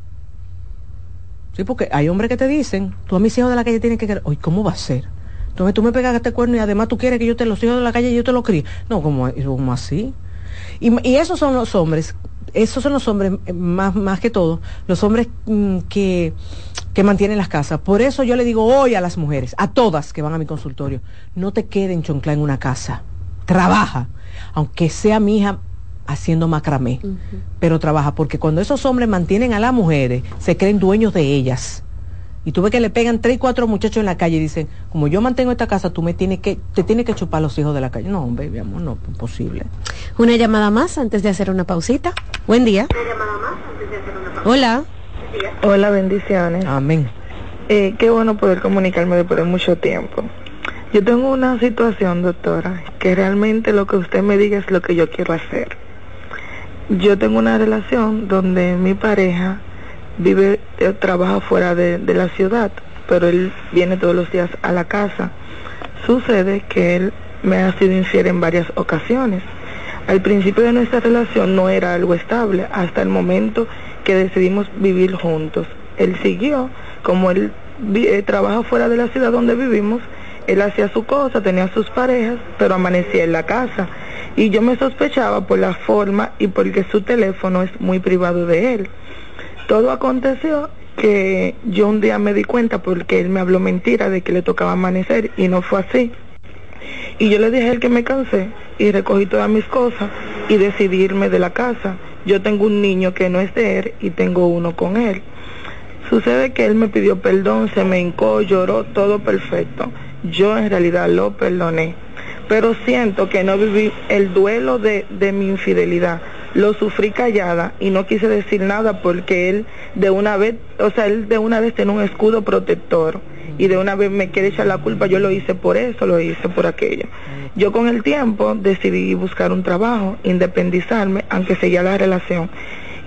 Sí, porque hay hombres que te dicen, tú a mis hijos de la calle tienes que querer, oye, ¿cómo va a ser? Entonces tú me pegas este cuerno y además tú quieres que yo te los hijos de la calle y yo te los críe. No, como, como así. Y, y, esos son los hombres, esos son los hombres, eh, más, más que todo, los hombres mm, que, que mantienen las casas. Por eso yo le digo hoy a las mujeres, a todas que van a mi consultorio, no te queden choncla en una casa. Trabaja aunque sea mi hija haciendo macramé, pero trabaja, porque cuando esos hombres mantienen a las mujeres, se creen dueños de ellas. Y tú ves que le pegan tres y cuatro muchachos en la calle y dicen, como yo mantengo esta casa, tú me tienes que, te tienes que chupar los hijos de la calle. No, hombre, mi amor, no, imposible. Una llamada más antes de hacer una pausita. Buen día. Hola. Hola, bendiciones. Amén. Eh, qué bueno poder comunicarme después de mucho tiempo. Yo tengo una situación, doctora, que realmente lo que usted me diga es lo que yo quiero hacer. Yo tengo una relación donde mi pareja vive, eh, trabaja fuera de, la ciudad, pero él viene todos los días a la casa. Sucede que él me ha sido infiel en varias ocasiones. Al principio de nuestra relación no era algo estable, hasta el momento que decidimos vivir juntos. Él siguió, como él eh, trabaja fuera de la ciudad donde vivimos, él hacía su cosa, tenía sus parejas, pero amanecía en la casa. Y yo me sospechaba por la forma y porque su teléfono es muy privado de él. Todo aconteció que yo un día me di cuenta porque él me habló mentira de que le tocaba amanecer y no fue así. Y yo le dije a él que me cansé y recogí todas mis cosas y decidí irme de la casa. Yo tengo un niño que no es de él y tengo uno con él. Sucede que él me pidió perdón, se me hincó, lloró, todo perfecto. Yo en realidad lo perdoné, pero siento que no viví el duelo de, de mi infidelidad. Lo sufrí callada y no quise decir nada porque él de una vez, o sea, él de una vez tiene un escudo protector y de una vez me quiere echar la culpa, yo lo hice por eso, lo hice por aquello. Yo con el tiempo decidí buscar un trabajo, independizarme, aunque seguía la relación.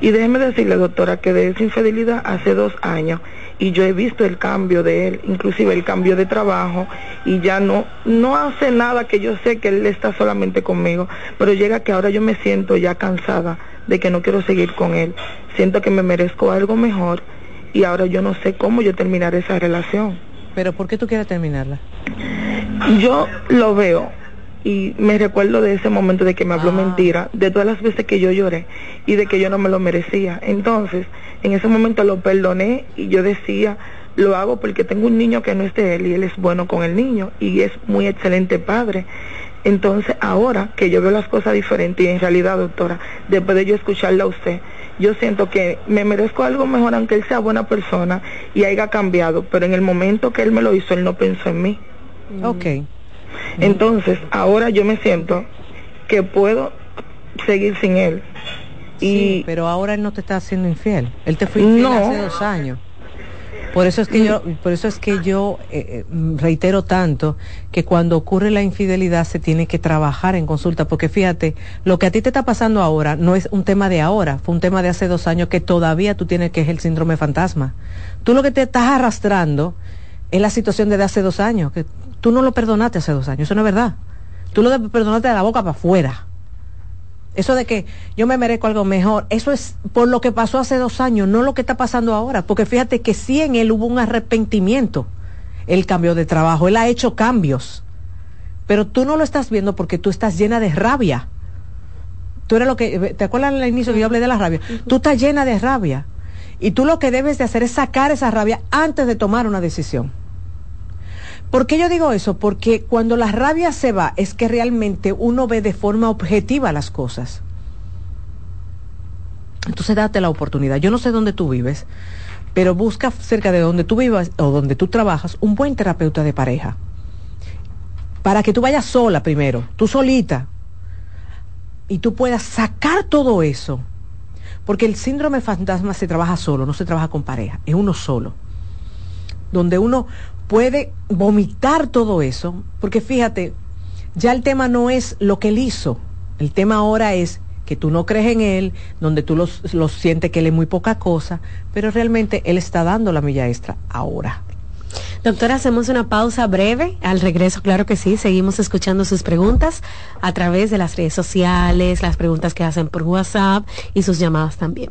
Y déjeme decirle, doctora, que de esa infidelidad hace dos años y yo he visto el cambio de él, inclusive el cambio de trabajo y ya no no hace nada que yo sé que él está solamente conmigo, pero llega que ahora yo me siento ya cansada de que no quiero seguir con él. Siento que me merezco algo mejor y ahora yo no sé cómo yo terminar esa relación. Pero ¿por qué tú quieres terminarla? Yo lo veo y me recuerdo de ese momento de que me habló mentira, de todas las veces que yo lloré y de que yo no me lo merecía. Entonces, en ese momento lo perdoné y yo decía, lo hago porque tengo un niño que no es de él y él es bueno con el niño y es muy excelente padre. Entonces, ahora que yo veo las cosas diferentes y en realidad, doctora, después de yo escucharla a usted, yo siento que me merezco algo mejor aunque él sea buena persona y haya cambiado, pero en el momento que él me lo hizo, él no pensó en mí. Ok. Entonces, ahora yo me siento que puedo seguir sin él. Sí, pero ahora él no te está haciendo infiel. Él te fue infiel hace dos años. Por eso es que yo, por eso es que yo eh, eh, reitero tanto que cuando ocurre la infidelidad se tiene que trabajar en consulta, porque fíjate, lo que a ti te está pasando ahora no es un tema de ahora, fue un tema de hace dos años que todavía tú tienes que es el síndrome fantasma. Tú lo que te estás arrastrando es la situación de hace dos años, que tú no lo perdonaste hace dos años, eso no es verdad. Tú lo perdonaste de la boca para afuera. Eso de que yo me merezco algo mejor, eso es por lo que pasó hace dos años, no lo que está pasando ahora. Porque fíjate que sí en él hubo un arrepentimiento. el cambio de trabajo, él ha hecho cambios. Pero tú no lo estás viendo porque tú estás llena de rabia. Tú eres lo que, ¿te acuerdas al inicio que yo hablé de la rabia? Tú estás llena de rabia. Y tú lo que debes de hacer es sacar esa rabia antes de tomar una decisión. ¿Por qué yo digo eso? Porque cuando la rabia se va es que realmente uno ve de forma objetiva las cosas. Entonces date la oportunidad. Yo no sé dónde tú vives, pero busca cerca de donde tú vivas o donde tú trabajas un buen terapeuta de pareja. Para que tú vayas sola primero, tú solita, y tú puedas sacar todo eso. Porque el síndrome fantasma se trabaja solo, no se trabaja con pareja, es uno solo. Donde uno puede vomitar todo eso, porque fíjate, ya el tema no es lo que él hizo, el tema ahora es que tú no crees en él, donde tú lo sientes que él es muy poca cosa, pero realmente él está dando la milla extra ahora. Doctora, hacemos una pausa breve. Al regreso, claro que sí, seguimos escuchando sus preguntas a través de las redes sociales, las preguntas que hacen por WhatsApp y sus llamadas también.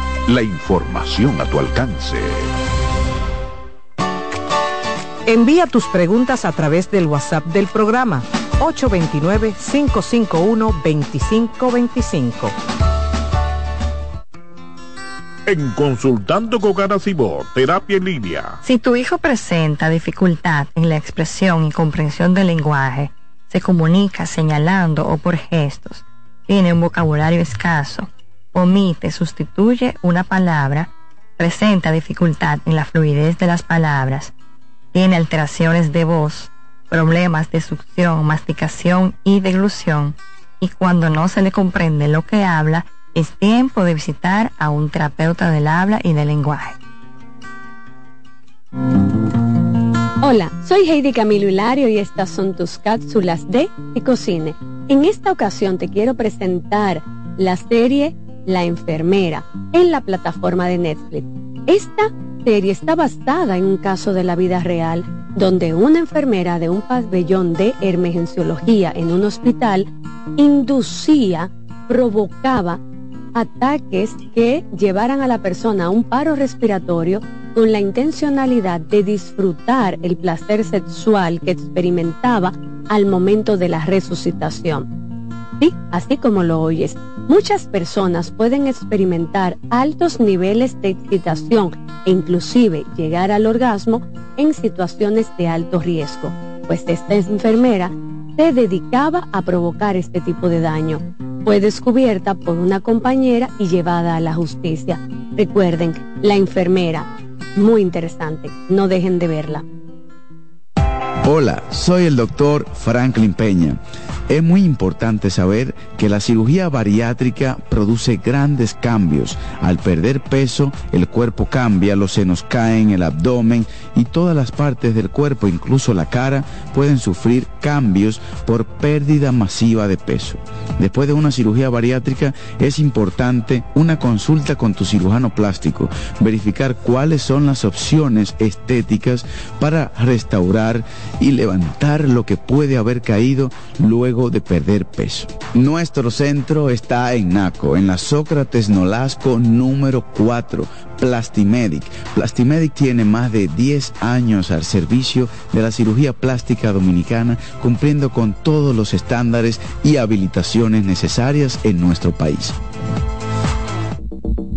La información a tu alcance. Envía tus preguntas a través del WhatsApp del programa 829-551-2525. En Consultando con Garacimo, Terapia en Línea. Si tu hijo presenta dificultad en la expresión y comprensión del lenguaje, se comunica señalando o por gestos, tiene un vocabulario escaso, omite, sustituye una palabra, presenta dificultad en la fluidez de las palabras, tiene alteraciones de voz, problemas de succión, masticación y deglución, y cuando no se le comprende lo que habla, es tiempo de visitar a un terapeuta del habla y del lenguaje. Hola, soy Heidi Camilo Hilario y estas son tus cápsulas de Ecocine. En esta ocasión te quiero presentar la serie La enfermera en la plataforma de Netflix. Esta serie está basada en un caso de la vida real donde una enfermera de un pabellón de emergenciología en un hospital inducía, provocaba ataques que llevaran a la persona a un paro respiratorio con la intencionalidad de disfrutar el placer sexual que experimentaba al momento de la resucitación. Sí, así como lo oyes, muchas personas pueden experimentar altos niveles de excitación e inclusive llegar al orgasmo en situaciones de alto riesgo, pues esta enfermera se dedicaba a provocar este tipo de daño fue descubierta por una compañera y llevada a la justicia. Recuerden, la enfermera, muy interesante, no dejen de verla. Hola, soy el doctor Franklin Peña. Es muy importante saber que la cirugía bariátrica produce grandes cambios. Al perder peso, el cuerpo cambia, los senos caen, el abdomen y todas las partes del cuerpo, incluso la cara, pueden sufrir cambios por pérdida masiva de peso. Después de una cirugía bariátrica es importante una consulta con tu cirujano plástico, verificar cuáles son las opciones estéticas para restaurar y levantar lo que puede haber caído luego de perder peso. Nuestro centro está en Naco, en la Sócrates Nolasco número 4, Plastimedic. Plastimedic tiene más de 10 años al servicio de la cirugía plástica dominicana, cumpliendo con todos los estándares y habilitaciones necesarias en nuestro país.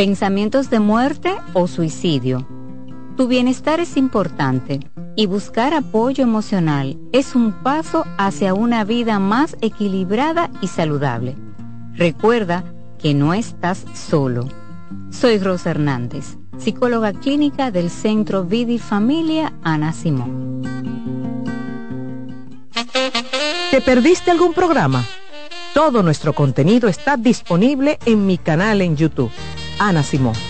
pensamientos de muerte o suicidio. Tu bienestar es importante y buscar apoyo emocional es un paso hacia una vida más equilibrada y saludable. Recuerda que no estás solo. Soy Rosa Hernández psicóloga clínica del Centro Vidi Familia Ana Simón. ¿Te perdiste algún programa? Todo nuestro contenido está disponible en mi canal en YouTube, Ana Simón.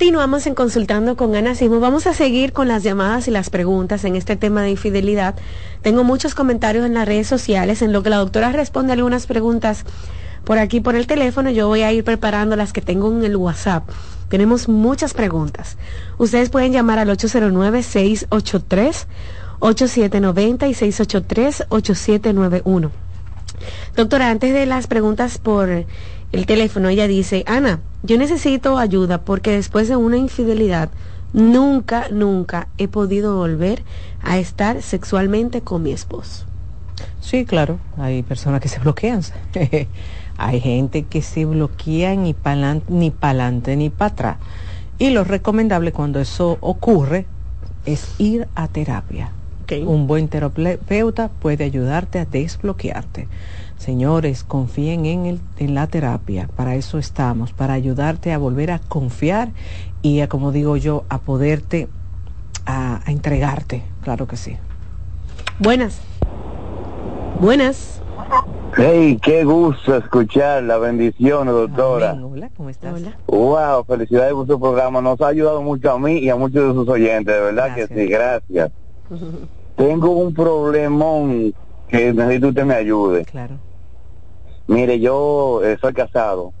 Continuamos en Consultando con Ana Simo. Vamos a seguir con las llamadas y las preguntas en este tema de infidelidad. Tengo muchos comentarios en las redes sociales en lo que la doctora responde algunas preguntas por aquí por el teléfono. Yo voy a ir preparando las que tengo en el WhatsApp. Tenemos muchas preguntas. Ustedes pueden llamar al 809-683. 8790 y 683-8791. Doctora, antes de las preguntas por el teléfono, ella dice, Ana, yo necesito ayuda porque después de una infidelidad, nunca, nunca he podido volver a estar sexualmente con mi esposo. Sí, claro, hay personas que se bloquean. hay gente que se bloquea ni para ni adelante ni para atrás. Y lo recomendable cuando eso ocurre es ir a terapia. Un buen terapeuta puede ayudarte a desbloquearte. Señores, confíen en, el, en la terapia, para eso estamos, para ayudarte a volver a confiar y a, como digo yo, a poderte, a, entregarte, claro que sí. Buenas. Buenas. Hey, qué gusto escuchar la bendición, doctora. hola, ¿cómo estás? Hola. Wow, felicidades por su programa. Nos ha ayudado mucho a mí y a muchos de sus oyentes, de verdad que sí, gracias. Tengo un problemón que necesito que usted me ayude. Claro. Mire, yo eh, soy casado,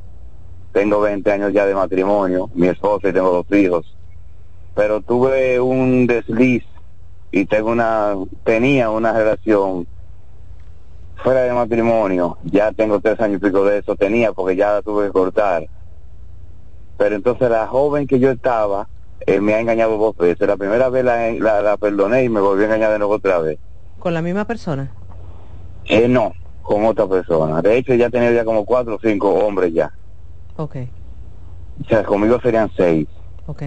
tengo 20 años ya de matrimonio, mi esposa y tengo dos hijos, pero tuve un desliz y tengo una, tenía una relación fuera de matrimonio, ya tengo tres años y pico de eso, tenía porque ya la tuve que cortar. Pero entonces la joven que yo estaba eh, me ha engañado dos veces. La primera vez la, la, perdoné y me volvió a engañar de nuevo otra vez. ¿Con la misma persona? Eh, no con otra persona. De hecho, ya tenía ya como cuatro o cinco hombres ya. Ok. O sea, conmigo serían seis. Ok.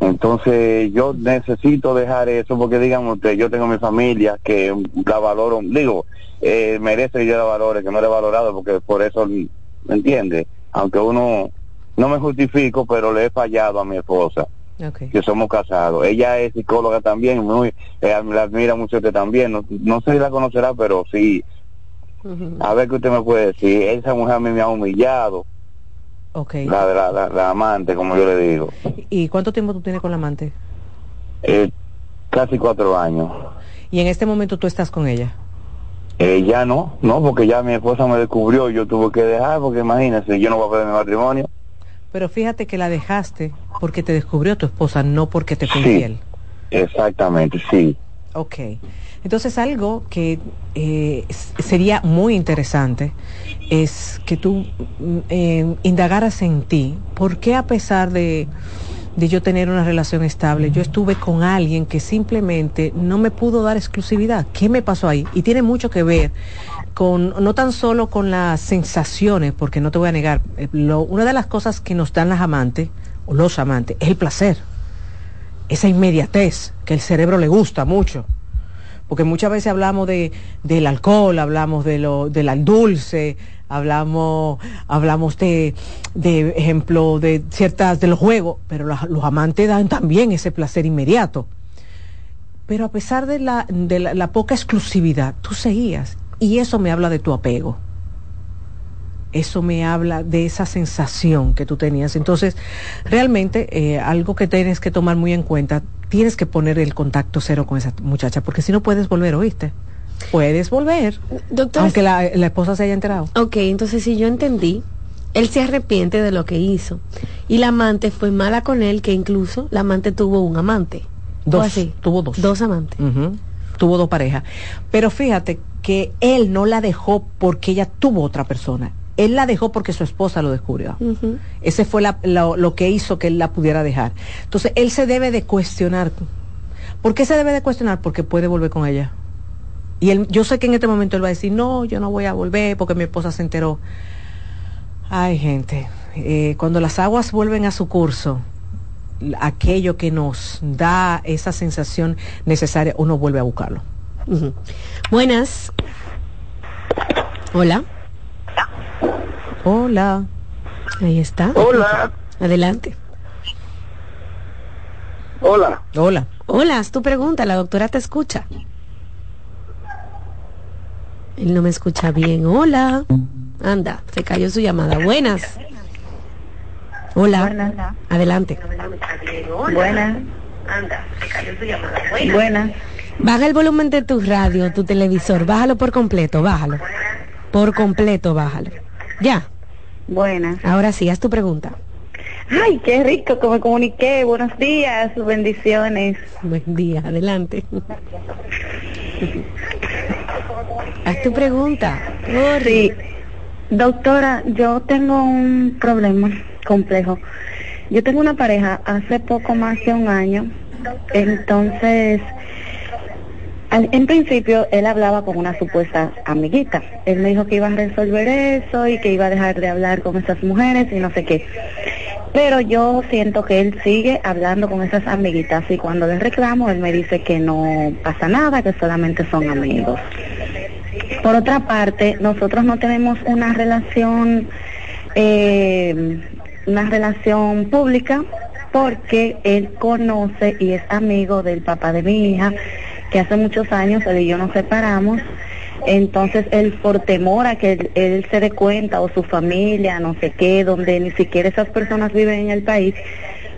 Entonces, yo necesito dejar eso porque, digamos, yo tengo mi familia que la valoro, digo, eh, merece que yo la valore, que no le he valorado porque por eso, ¿me entiende? Aunque uno, no me justifico, pero le he fallado a mi esposa. Okay. que somos casados. Ella es psicóloga también, muy, eh, la admira mucho usted también. No, no sé si la conocerá, pero sí, a ver qué usted me puede decir. Esa mujer a mí me ha humillado. Okay. La, la, la, amante, como yo le digo. ¿Y cuánto tiempo tú tienes con la amante? Eh, casi cuatro años. ¿Y en este momento tú estás con ella? Eh, ya no, no, porque ya mi esposa me descubrió y yo tuve que dejar, porque imagínese, yo no voy a perder mi matrimonio. Pero fíjate que la dejaste porque te descubrió tu esposa, no porque te fue sí, Exactamente, sí. Ok. Entonces algo que eh, sería muy interesante es que tú mm, eh, indagaras en ti, ¿por qué a pesar de, de yo tener una relación estable, yo estuve con alguien que simplemente no me pudo dar exclusividad? ¿Qué me pasó ahí? Y tiene mucho que ver con, no tan solo con las sensaciones, porque no te voy a negar, eh, una de las cosas que nos dan las amantes, o los amantes, es el placer, esa inmediatez que el cerebro le gusta mucho porque muchas veces hablamos de, del alcohol, hablamos de lo, del dulce, hablamos, hablamos de, de ejemplo, de ciertas, de los juegos, pero los, amantes dan también ese placer inmediato. Pero a pesar de la, de la, poca exclusividad, tú seguías, y eso me habla de tu apego eso me habla de esa sensación que tú tenías. Entonces, realmente, eh, algo que tienes que tomar muy en cuenta, tienes que poner el contacto cero con esa muchacha, porque si no puedes volver, ¿oíste? Puedes volver, Doctor, aunque la, esposa se haya enterado. Ok, entonces si yo entendí, él se arrepiente de lo que hizo. Y la amante fue mala con él, que incluso la amante tuvo un amante. Dos, así? tuvo dos. Dos amantes. Tuvo dos parejas. Pero fíjate que él no la dejó porque ella tuvo otra persona él la dejó porque su esposa lo descubrió. Ese fue lo, que hizo que él la pudiera dejar. Entonces, él se debe de cuestionar. ¿Por qué se debe de cuestionar? Porque puede volver con ella. Y él, yo sé que en este momento él va a decir, no, yo no voy a volver porque mi esposa se enteró. Ay, gente, eh, cuando las aguas vuelven a su curso, aquello que nos da esa sensación necesaria, uno vuelve a buscarlo. Buenas. Hola. Hola. Ahí está. Hola. Adelante. Hola. Hola. Hola, es tu pregunta, la doctora te escucha. Él no me escucha bien. Hola. Anda, se cayó su llamada. Buenas. Hola. Adelante. Buenas. Buenas. Baja el volumen de tu radio, tu televisor. Bájalo por completo, bájalo. Por completo, bájalo. Ya. Buenas. Ahora sí, haz tu pregunta. Ay, qué rico que me comuniqué. Buenos días, bendiciones. Buen día, adelante. Haz tu pregunta. Sí. Doctora, yo tengo un problema complejo. Yo tengo una pareja hace poco más de un año. Entonces, en principio él hablaba con una supuesta amiguita. Él me dijo que iba a resolver eso y que iba a dejar de hablar con esas mujeres y no sé qué. Pero yo siento que él sigue hablando con esas amiguitas y cuando le reclamo él me dice que no pasa nada, que solamente son amigos. Por otra parte, nosotros no tenemos una relación, eh, una relación pública porque él conoce y es amigo del papá de mi hija, que hace muchos años él y yo nos separamos entonces él por temor a que él, se dé cuenta o su familia, no sé qué, donde ni siquiera esas personas viven en el país,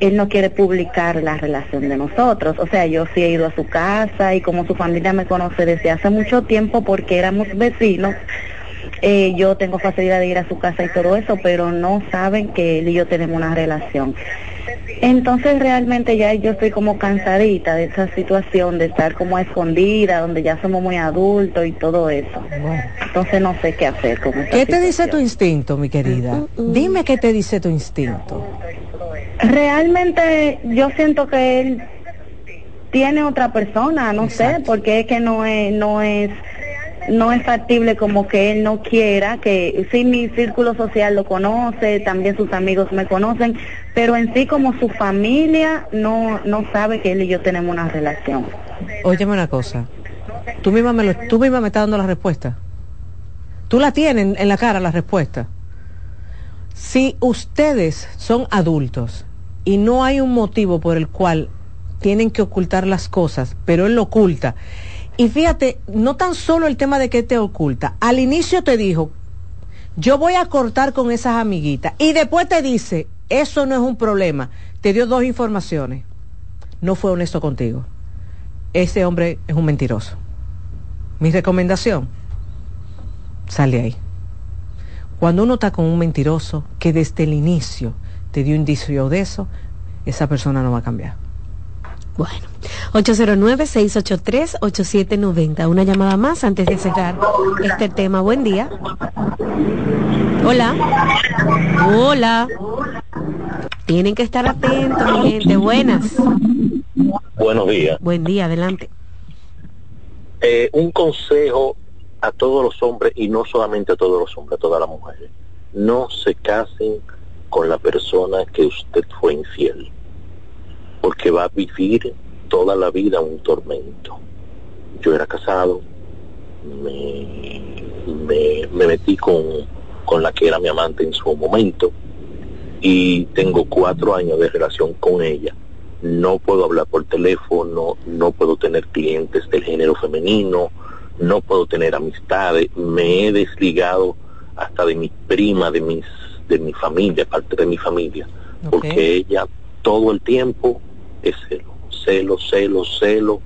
él no quiere publicar la relación de nosotros. O sea, yo sí he ido a su casa y como su familia me conoce desde hace mucho tiempo porque éramos vecinos, eh, yo tengo facilidad de ir a su casa y todo eso, pero no saben que él y yo tenemos una relación. Entonces realmente ya yo estoy como cansadita de esa situación de estar como escondida, donde ya somos muy adultos y todo eso. Entonces no sé qué hacer con ¿Qué te dice tu instinto, mi querida? Mm, mm, mm. Dime qué te dice tu instinto. Realmente yo siento que él tiene otra persona, no sé, porque es que no es no es no es factible como que él no quiera, que sí mi círculo social lo conoce, también sus amigos me conocen, pero en sí como su familia no, no sabe que él y yo tenemos una relación. Óyeme una cosa, tú misma me, lo, tú misma me estás dando la respuesta. Tú la tienes en la cara la respuesta. Si ustedes son adultos y no hay un motivo por el cual tienen que ocultar las cosas, pero él lo oculta, y fíjate, no tan solo el tema de que te oculta. Al inicio te dijo, yo voy a cortar con esas amiguitas. Y después te dice, eso no es un problema. Te dio dos informaciones. No fue honesto contigo. Ese hombre es un mentiroso. Mi recomendación, sale ahí. Cuando uno está con un mentiroso que desde el inicio te dio indicio de eso, esa persona no va a cambiar. Bueno, 809-683-8790. Una llamada más antes de cerrar este tema. Buen día. Hola. Hola. Tienen que estar atentos, mi gente. Buenas. Buenos días. Buen día, adelante. Eh, un consejo a todos los hombres y no solamente a todos los hombres, a todas las mujeres. No se casen con la persona que usted fue infiel porque va a vivir toda la vida un tormento. Yo era casado, me, me, metí con, con la que era mi amante en su momento y tengo cuatro años de relación con ella. No puedo hablar por teléfono, no puedo tener clientes del género femenino, no puedo tener amistades, me he desligado hasta de mi prima, de mis, de mi familia, parte de mi familia, porque ella todo el tiempo es celo, celo, celo, celo,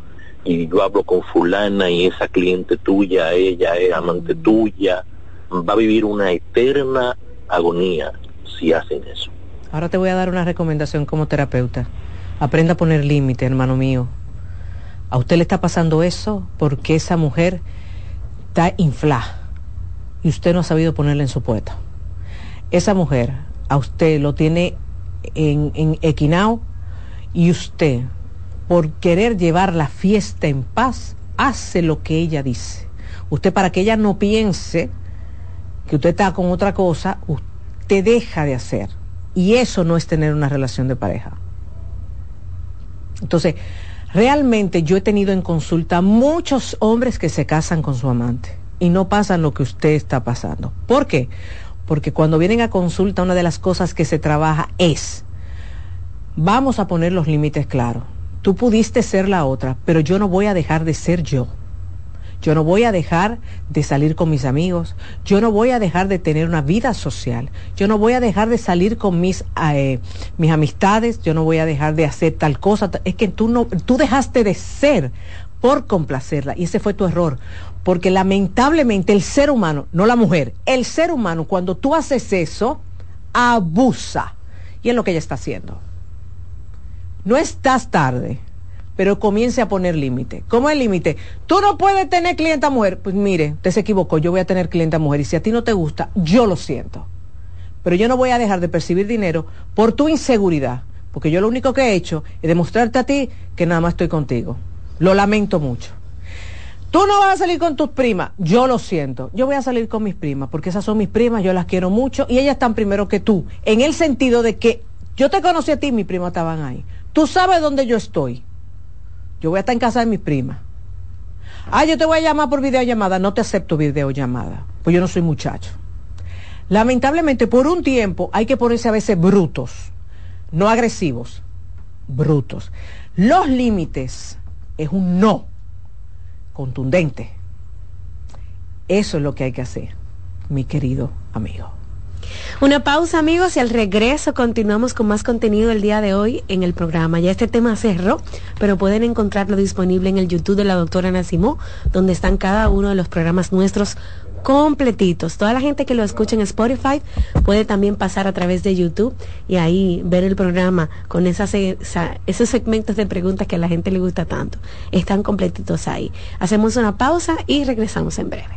y yo hablo con fulana y esa cliente tuya, ella es amante mm. tuya, va a vivir una eterna agonía si hacen eso. Ahora te voy a dar una recomendación como terapeuta. Aprenda a poner límite, hermano mío. A usted le está pasando eso porque esa mujer está inflada y usted no ha sabido ponerla en su puesto. Esa mujer a usted lo tiene en, en equinao y usted, por querer llevar la fiesta en paz, hace lo que ella dice. Usted para que ella no piense que usted está con otra cosa, usted deja de hacer. Y eso no es tener una relación de pareja. Entonces, realmente yo he tenido en consulta muchos hombres que se casan con su amante y no pasan lo que usted está pasando. ¿Por qué? Porque cuando vienen a consulta una de las cosas que se trabaja es vamos a poner los límites claros. Tú pudiste ser la otra, pero yo no voy a dejar de ser yo. Yo no voy a dejar de salir con mis amigos. Yo no voy a dejar de tener una vida social. Yo no voy a dejar de salir con mis, eh, mis amistades. Yo no voy a dejar de hacer tal cosa. Es que tú, no, tú dejaste de ser por complacerla. Y ese fue tu error. Porque lamentablemente el ser humano, no la mujer, el ser humano, cuando tú haces eso, abusa. Y es lo que ella está haciendo. No estás tarde pero comience a poner límite. ¿Cómo el límite? Tú no puedes tener clienta mujer. Pues mire, usted se equivocó, yo voy a tener clienta mujer y si a ti no te gusta, yo lo siento. Pero yo no voy a dejar de percibir dinero por tu inseguridad, porque yo lo único que he hecho es demostrarte a ti que nada más estoy contigo. Lo lamento mucho. Tú no vas a salir con tus primas, yo lo siento. Yo voy a salir con mis primas, porque esas son mis primas, yo las quiero mucho y ellas están primero que tú, en el sentido de que yo te conocí a ti mis primas estaban ahí. Tú sabes dónde yo estoy yo voy a estar en casa de mis primas. Ah, yo te voy a llamar por videollamada. No te acepto videollamada, pues yo no soy muchacho. Lamentablemente, por un tiempo hay que ponerse a veces brutos, no agresivos, brutos. Los límites es un no contundente. Eso es lo que hay que hacer, mi querido amigo. Una pausa amigos y al regreso continuamos con más contenido el día de hoy en el programa. Ya este tema cerró, pero pueden encontrarlo disponible en el YouTube de la doctora Nacimó, donde están cada uno de los programas nuestros completitos. Toda la gente que lo escucha en Spotify puede también pasar a través de YouTube y ahí ver el programa con esos segmentos de preguntas que a la gente le gusta tanto. Están completitos ahí. Hacemos una pausa y regresamos en breve.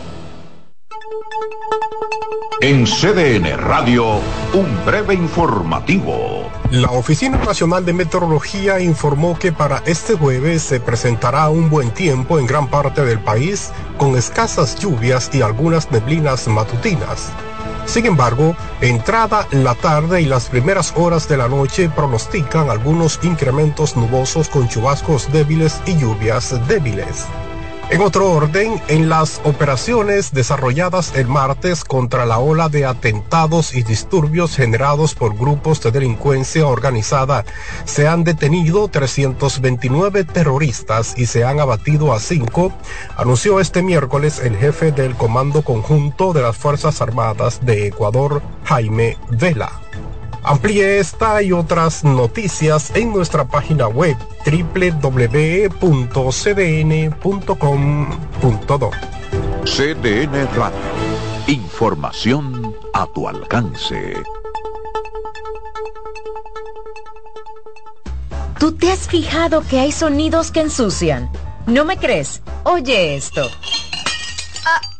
En CDN Radio, un breve informativo. La Oficina Nacional de Meteorología informó que para este jueves se presentará un buen tiempo en gran parte del país, con escasas lluvias y algunas neblinas matutinas. Sin embargo, entrada la tarde y las primeras horas de la noche pronostican algunos incrementos nubosos con chubascos débiles y lluvias débiles. En otro orden, en las operaciones desarrolladas el martes contra la ola de atentados y disturbios generados por grupos de delincuencia organizada, se han detenido 329 terroristas y se han abatido a cinco, anunció este miércoles el jefe del Comando Conjunto de las Fuerzas Armadas de Ecuador, Jaime Vela. Amplíe esta y otras noticias en nuestra página web www.cdn.com.do. CDN Radio. Información a tu alcance. ¿Tú te has fijado que hay sonidos que ensucian? ¿No me crees? Oye esto.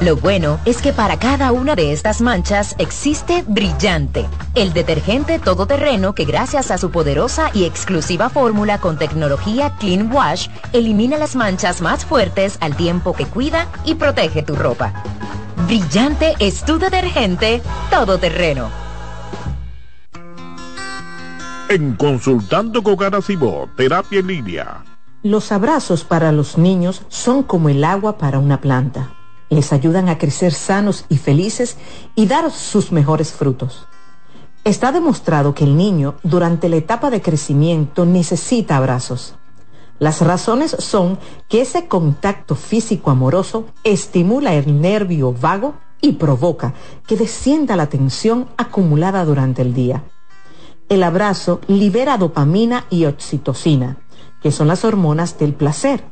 Lo bueno es que para cada una de estas manchas existe Brillante, el detergente todoterreno que gracias a su poderosa y exclusiva fórmula con tecnología Clean Wash elimina las manchas más fuertes al tiempo que cuida y protege tu ropa. Brillante es tu detergente todoterreno. En Consultando con Garacimo, Terapia en Línea. Los abrazos para los niños son como el agua para una planta les ayudan a crecer sanos y felices y dar sus mejores frutos. Está demostrado que el niño durante la etapa de crecimiento necesita abrazos. Las razones son que ese contacto físico amoroso estimula el nervio vago y provoca que descienda la tensión acumulada durante el día. El abrazo libera dopamina y oxitocina, que son las hormonas del placer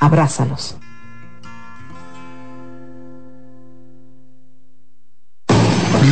Abrázalos.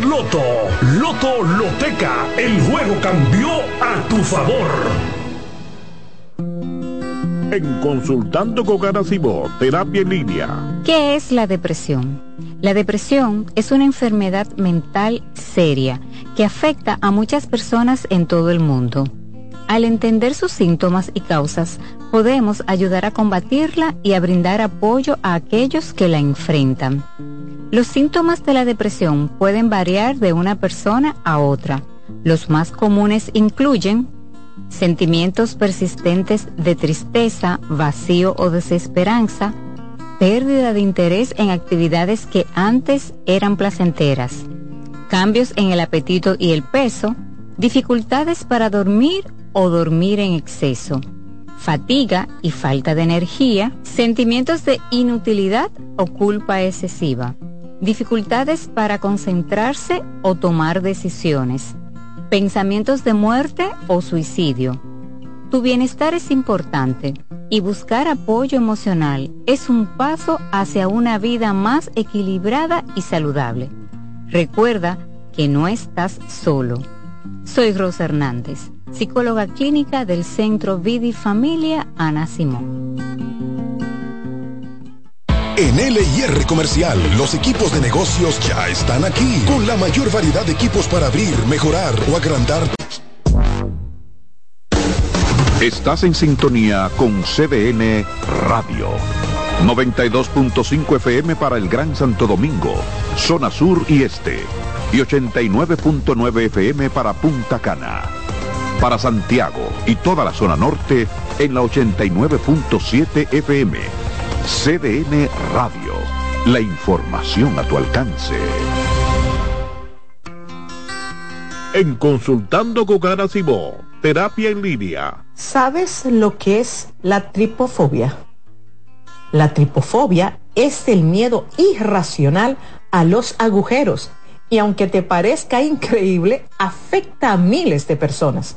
Loto. Loto Loteca. El juego cambió a tu favor. En Consultando con Garacimo, terapia en línea. ¿Qué es la depresión? La depresión es una enfermedad mental seria que afecta a muchas personas en todo el mundo. Al entender sus síntomas y causas, podemos ayudar a combatirla y a brindar apoyo a aquellos que la enfrentan. Los síntomas de la depresión pueden variar de una persona a otra. Los más comunes incluyen sentimientos persistentes de tristeza, vacío o desesperanza, pérdida de interés en actividades que antes eran placenteras, cambios en el apetito y el peso, dificultades para dormir o dormir en exceso, fatiga y falta de energía, sentimientos de inutilidad o culpa excesiva dificultades para concentrarse o tomar decisiones, pensamientos de muerte o suicidio. Tu bienestar es importante y buscar apoyo emocional es un paso hacia una vida más equilibrada y saludable. Recuerda que no estás solo. Soy Rosa Hernández, psicóloga clínica del Centro Vidi Familia Ana Simón. En LIR Comercial, los equipos de negocios ya están aquí, con la mayor variedad de equipos para abrir, mejorar o agrandar. Estás en sintonía con CDN Radio. 92.5 FM para el Gran Santo Domingo, zona sur y este. Y 89.9 FM para Punta Cana. Para Santiago y toda la zona norte en la 89.7 FM CDN Radio. La información a tu alcance. En Consultando con Garacimo, terapia en línea. ¿Sabes lo que es la tripofobia? La tripofobia es el miedo irracional a los agujeros y aunque te parezca increíble, afecta a miles de personas.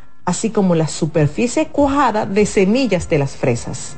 así como la superficie cuajada de semillas de las fresas.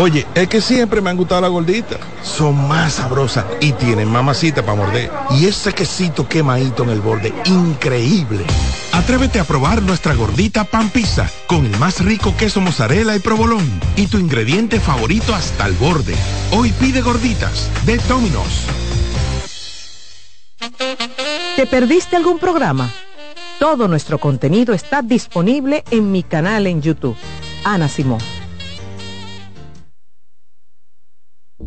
Oye, es que siempre me han gustado las gorditas. Son más sabrosas y tienen mamacita para morder. Y ese quesito quemadito en el borde, increíble. Atrévete a probar nuestra gordita pan pizza con el más rico queso mozzarella y provolón y tu ingrediente favorito hasta el borde. Hoy pide gorditas de Domino's. ¿Te perdiste algún programa? Todo nuestro contenido está disponible en mi canal en YouTube. Ana Simón.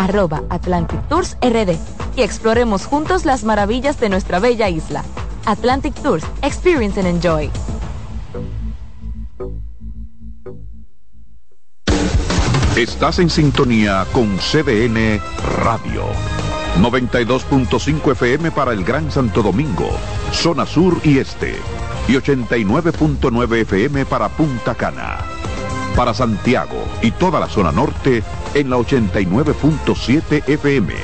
arroba Atlantic Tours RD y exploremos juntos las maravillas de nuestra bella isla. Atlantic Tours, Experience and Enjoy. Estás en sintonía con CDN Radio. 92.5 FM para el Gran Santo Domingo, zona sur y este. Y 89.9 FM para Punta Cana. Para Santiago y toda la zona norte en la 89.7 FM.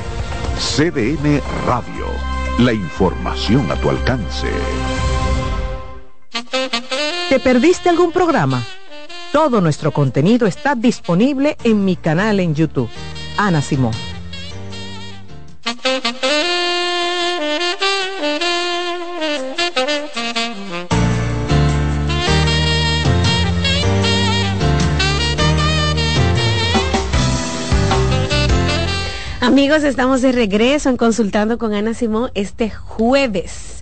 CDN Radio. La información a tu alcance. ¿Te perdiste algún programa? Todo nuestro contenido está disponible en mi canal en YouTube. Ana Simón. Amigos, estamos de regreso en Consultando con Ana Simón este jueves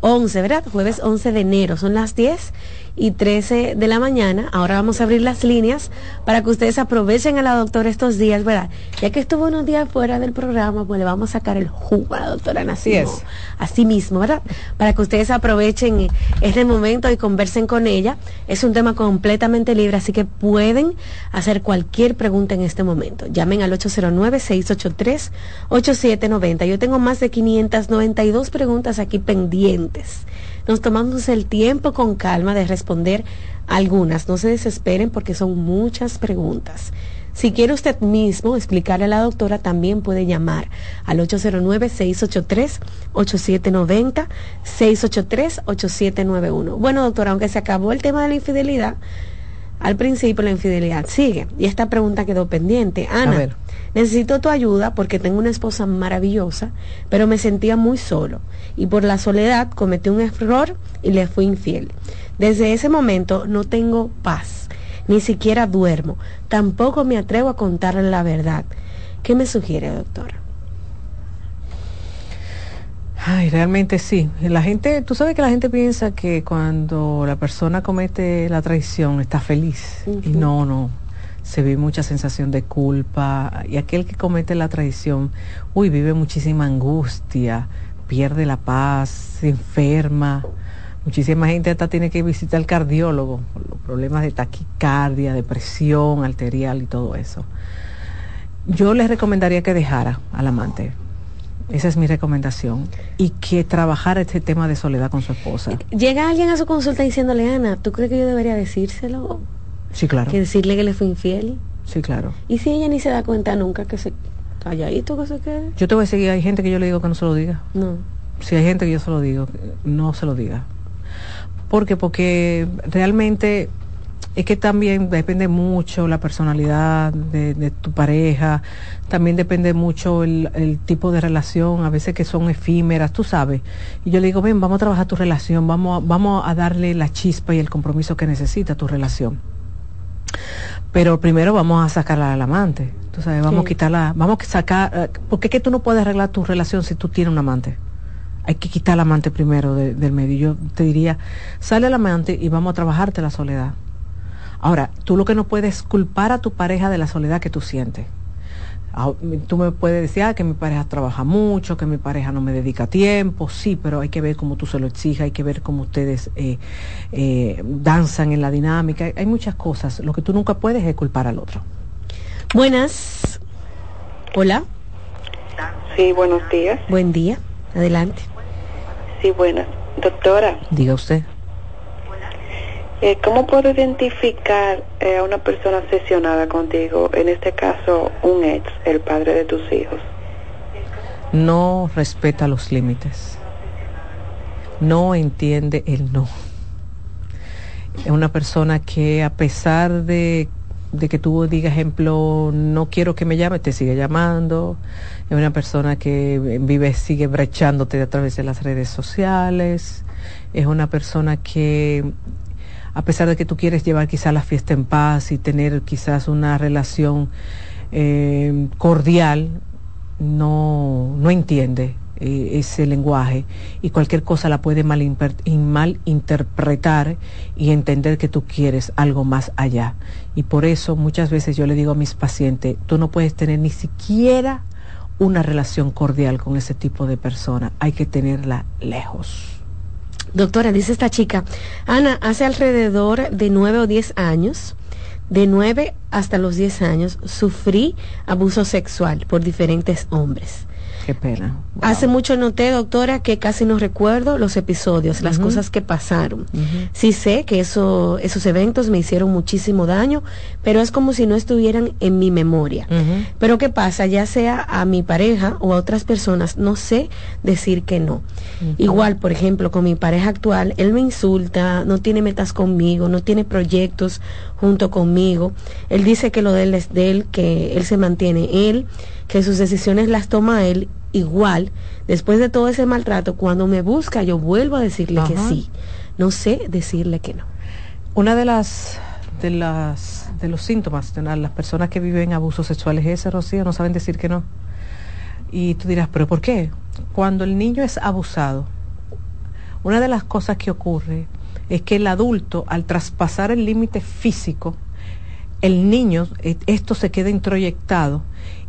11, ¿verdad? Jueves 11 de enero, son las 10 y 13 de la mañana. Ahora vamos a abrir las líneas para que ustedes aprovechen a la doctora estos días, ¿verdad? Ya que estuvo unos días fuera del programa, pues le vamos a sacar el jugo a la doctora Así es. Así mismo, ¿verdad? Para que ustedes aprovechen este momento y conversen con ella. Es un tema completamente libre, así que pueden hacer cualquier pregunta en este momento. Llamen al 809-683-8790. Yo tengo más de 592 preguntas aquí pendientes nos tomamos el tiempo con calma de responder algunas. No se desesperen porque son muchas preguntas. Si quiere usted mismo explicarle a la doctora, también puede llamar al 809-683-8790, 683-8791. Bueno, doctora, aunque se acabó el tema de la infidelidad, al principio la infidelidad sigue. Y esta pregunta quedó pendiente. Ana, necesito tu ayuda porque tengo una esposa maravillosa, pero me sentía muy solo. Y por la soledad cometí un error y le fui infiel. Desde ese momento no tengo paz, ni siquiera duermo. Tampoco me atrevo a contarle la verdad. ¿Qué me sugiere, doctora? Ay, realmente sí. La gente, tú sabes que la gente piensa que cuando la persona comete la traición está feliz. Y no, no. Se ve mucha sensación de culpa. Y aquel que comete la traición, uy, vive muchísima angustia, pierde la paz, se enferma. Muchísima gente hasta tiene que visitar al cardiólogo por los problemas de taquicardia, depresión arterial y todo eso. Yo les recomendaría que dejara al amante esa es mi recomendación. Y que trabajara este tema de soledad con su esposa. Llega alguien a su consulta diciéndole, Ana, ¿tú crees que yo debería decírselo? Sí, claro. Que decirle que le fue infiel. Sí, claro. ¿Y si ella ni se da cuenta nunca que se calladito que se quede? Yo te voy a seguir, hay gente que yo le digo que no se lo diga. No. Si hay gente que yo se lo digo, no se lo diga. ¿Por qué? Porque realmente es que también depende mucho la personalidad de, tu pareja, también depende mucho el, tipo de relación, a veces que son efímeras, tú sabes. Y yo le digo, ven, vamos a trabajar tu relación, vamos, vamos a darle la chispa y el compromiso que necesita tu relación. Pero primero vamos a sacarla al amante. Tú sabes, vamos a quitarla, vamos a sacar, eh, porque es que tú no puedes arreglar tu relación si tú tienes un amante. Hay que quitar al amante primero del medio. Yo te diría, sale al amante y vamos a trabajarte la soledad. Ahora, tú lo que no puedes culpar a tu pareja de la soledad que tú sientes. Ah, tú me puedes decir ah, que mi pareja trabaja mucho, que mi pareja no me dedica tiempo, sí, pero hay que ver cómo tú se lo exijas, hay que ver cómo ustedes eh, eh, danzan en la dinámica, hay muchas cosas. Lo que tú nunca puedes es culpar al otro. Buenas. Hola. Sí, buenos días. Buen día. Adelante. Sí, buenas. Doctora. Diga usted. Eh, ¿Cómo puedo identificar eh, a una persona obsesionada contigo? En este caso, un ex, el padre de tus hijos. No respeta los límites. No entiende el no. Es una persona que a pesar de, de que tú digas, ejemplo, no quiero que me llame, te sigue llamando. Es una persona que vive, sigue brechándote a través de las redes sociales. Es una persona que a pesar de que tú quieres llevar quizás la fiesta en paz y tener quizás una relación eh, cordial, no, no entiende eh, ese lenguaje y cualquier cosa la puede mal, interpretar y entender que tú quieres algo más allá. Y por eso muchas veces yo le digo a mis pacientes, tú no puedes tener ni siquiera una relación cordial con ese tipo de persona, hay que tenerla lejos. Doctora, dice esta chica, Ana, hace alrededor de nueve o diez años, de nueve hasta los diez años, sufrí abuso sexual por diferentes hombres. Qué pena. Hace mucho noté, doctora, que casi no recuerdo los episodios, las cosas que pasaron. Sí sé que eso, esos eventos me hicieron muchísimo daño, pero es como si no estuvieran en mi memoria. Pero ¿qué pasa? Ya sea a mi pareja o a otras personas, no sé decir que no. Igual, por ejemplo, con mi pareja actual, él me insulta, no tiene metas conmigo, no tiene proyectos junto conmigo. Él dice que lo de él es de él, que él se mantiene él, que sus decisiones las toma él igual, después de todo ese maltrato, cuando me busca, yo vuelvo a decirle que sí. No sé decirle que no. Una de las de las de los síntomas de las personas que viven abusos sexuales es ese, Rocío, no saben decir que no. Y tú dirás, ¿pero por qué? Cuando el niño es abusado, una de las cosas que ocurre es que el adulto, al traspasar el límite físico, el niño, eh, esto se queda introyectado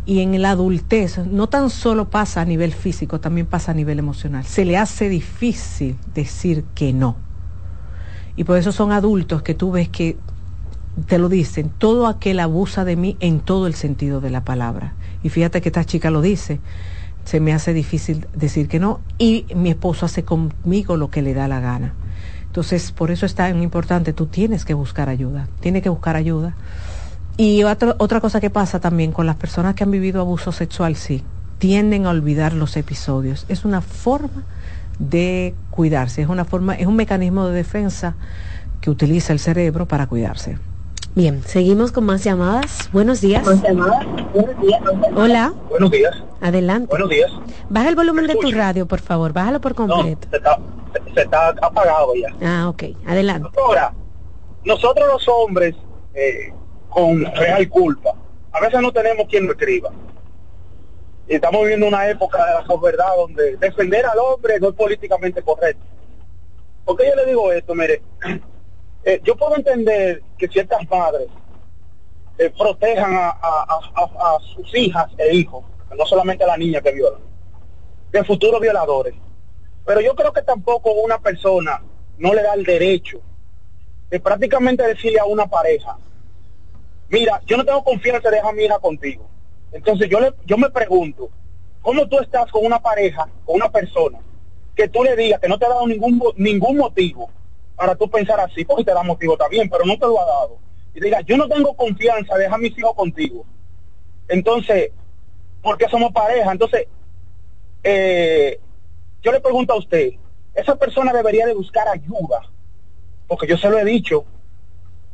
y en la adultez no tan solo pasa a nivel físico, también pasa a nivel emocional. Se le hace difícil decir que no. Y por eso son adultos que tú ves que te lo dicen, todo aquel abusa de mí en todo el sentido de la palabra. Y fíjate que esta chica lo dice, se me hace difícil decir que no y mi esposo hace conmigo lo que le da la gana. Entonces, por eso es tan importante, tú tienes que buscar ayuda, tienes que buscar ayuda y otra, otra cosa que pasa también con las personas que han vivido abuso sexual, sí, tienden a olvidar los episodios. Es una forma de cuidarse, es una forma, es un mecanismo de defensa que utiliza el cerebro para cuidarse. Bien, seguimos con más llamadas. Buenos días. Hola. Buenos días. Adelante. Buenos días. Baja el volumen de tu radio, por favor. Bájalo por completo. se, está, apagado ya. Ah, ok. Adelante. Ahora, nosotros los hombres eh, con real culpa. A veces no tenemos quien lo escriba. Y estamos viviendo una época de la posverdad donde defender al hombre no es políticamente correcto. ¿Por qué yo le digo esto? Mire, eh, yo puedo entender que ciertas madres eh, protejan a, sus hijas e hijos, no solamente a la niña que violan, de futuros violadores. Pero yo creo que tampoco una persona no le da el derecho de prácticamente decirle a una pareja, mira, yo no tengo confianza de dejar a mi hija contigo. Entonces yo, le, yo me pregunto, ¿cómo tú estás con una pareja, con una persona, que tú le digas que no te ha dado ningún, ningún motivo para tú pensar así, porque te da motivo también, pero no te lo ha dado. Y diga, yo no tengo confianza de dejar a mis hijos contigo. Entonces, ¿por qué somos pareja? Entonces, eh, yo le pregunto a usted, esa persona debería de buscar ayuda, porque yo se lo he dicho,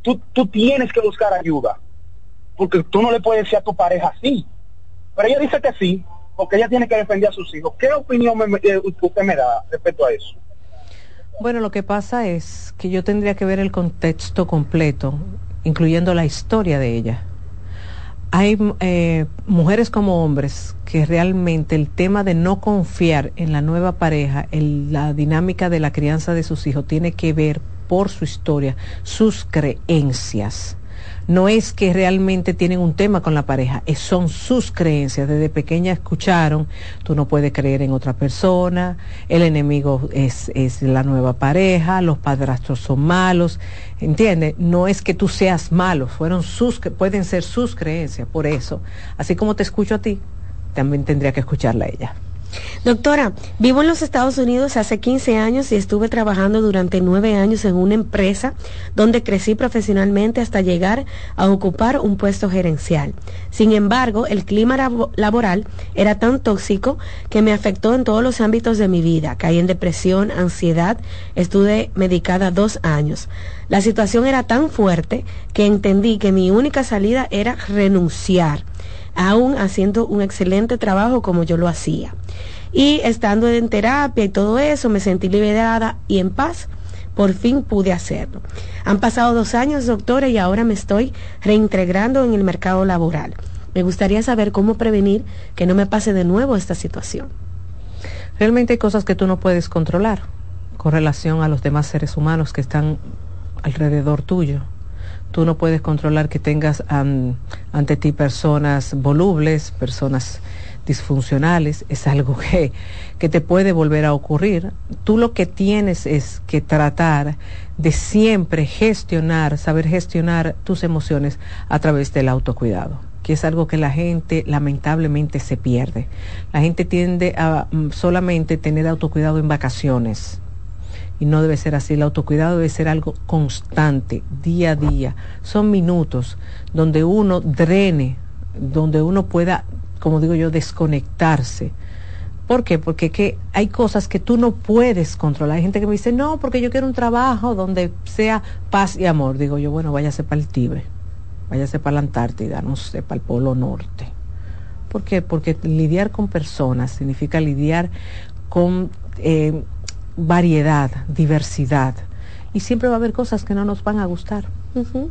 tú, tú tienes que buscar ayuda porque tú no le puedes decir a tu pareja así. Pero ella dice que sí, porque ella tiene que defender a sus hijos. ¿Qué opinión eh, usted me da respecto a eso? Bueno, lo que pasa es que yo tendría que ver el contexto completo. incluyendo la historia de ella. Hay eh, mujeres como hombres que realmente el tema de no confiar en la nueva pareja, en la dinámica de la crianza de sus hijos, tiene que ver por su historia, sus creencias no es que realmente tienen un tema con la pareja, es, son sus creencias. Desde pequeña escucharon, tú no puedes creer en otra persona, el enemigo es, es la nueva pareja, los padrastros son malos, ¿entiendes? No es que tú seas malo, fueron sus, pueden ser sus creencias, por eso. Así como te escucho a ti, también tendría que escucharla a ella. Doctora, vivo en los Estados Unidos hace 15 años y estuve trabajando durante nueve años en una empresa donde crecí profesionalmente hasta llegar a ocupar un puesto gerencial. Sin embargo, el clima laboral era tan tóxico que me afectó en todos los ámbitos de mi vida. Caí en depresión, ansiedad, estuve medicada dos años. La situación era tan fuerte que entendí que mi única salida era renunciar aún haciendo un excelente trabajo como yo lo hacía. Y estando en terapia y todo eso, me sentí liberada y en paz. Por fin pude hacerlo. Han pasado dos años, doctora, y ahora me estoy reintegrando en el mercado laboral. Me gustaría saber cómo prevenir que no me pase de nuevo esta situación. Realmente hay cosas que tú no puedes controlar con relación a los demás seres humanos que están alrededor tuyo Tú no puedes controlar que tengas ante ti personas volubles, personas disfuncionales, es algo que, que te puede volver a ocurrir. Tú lo que tienes es que tratar de siempre gestionar, saber gestionar tus emociones a través del autocuidado que es algo que la gente lamentablemente se pierde. La gente tiende a mm, solamente tener autocuidado en vacaciones y no debe ser así. El autocuidado debe ser algo constante, día a día. Son minutos donde uno drene, donde uno pueda, como digo yo, desconectarse. ¿Por qué? Porque que hay cosas que tú no puedes controlar. Hay gente que me dice, no, porque yo quiero un trabajo donde sea paz y amor. Digo yo, bueno, váyase para el Tibre, váyase para la Antártida, no sé, para el Polo Norte. ¿Por qué? Porque lidiar con personas significa lidiar con eh, variedad, diversidad. Y siempre va a haber cosas que no nos van a gustar.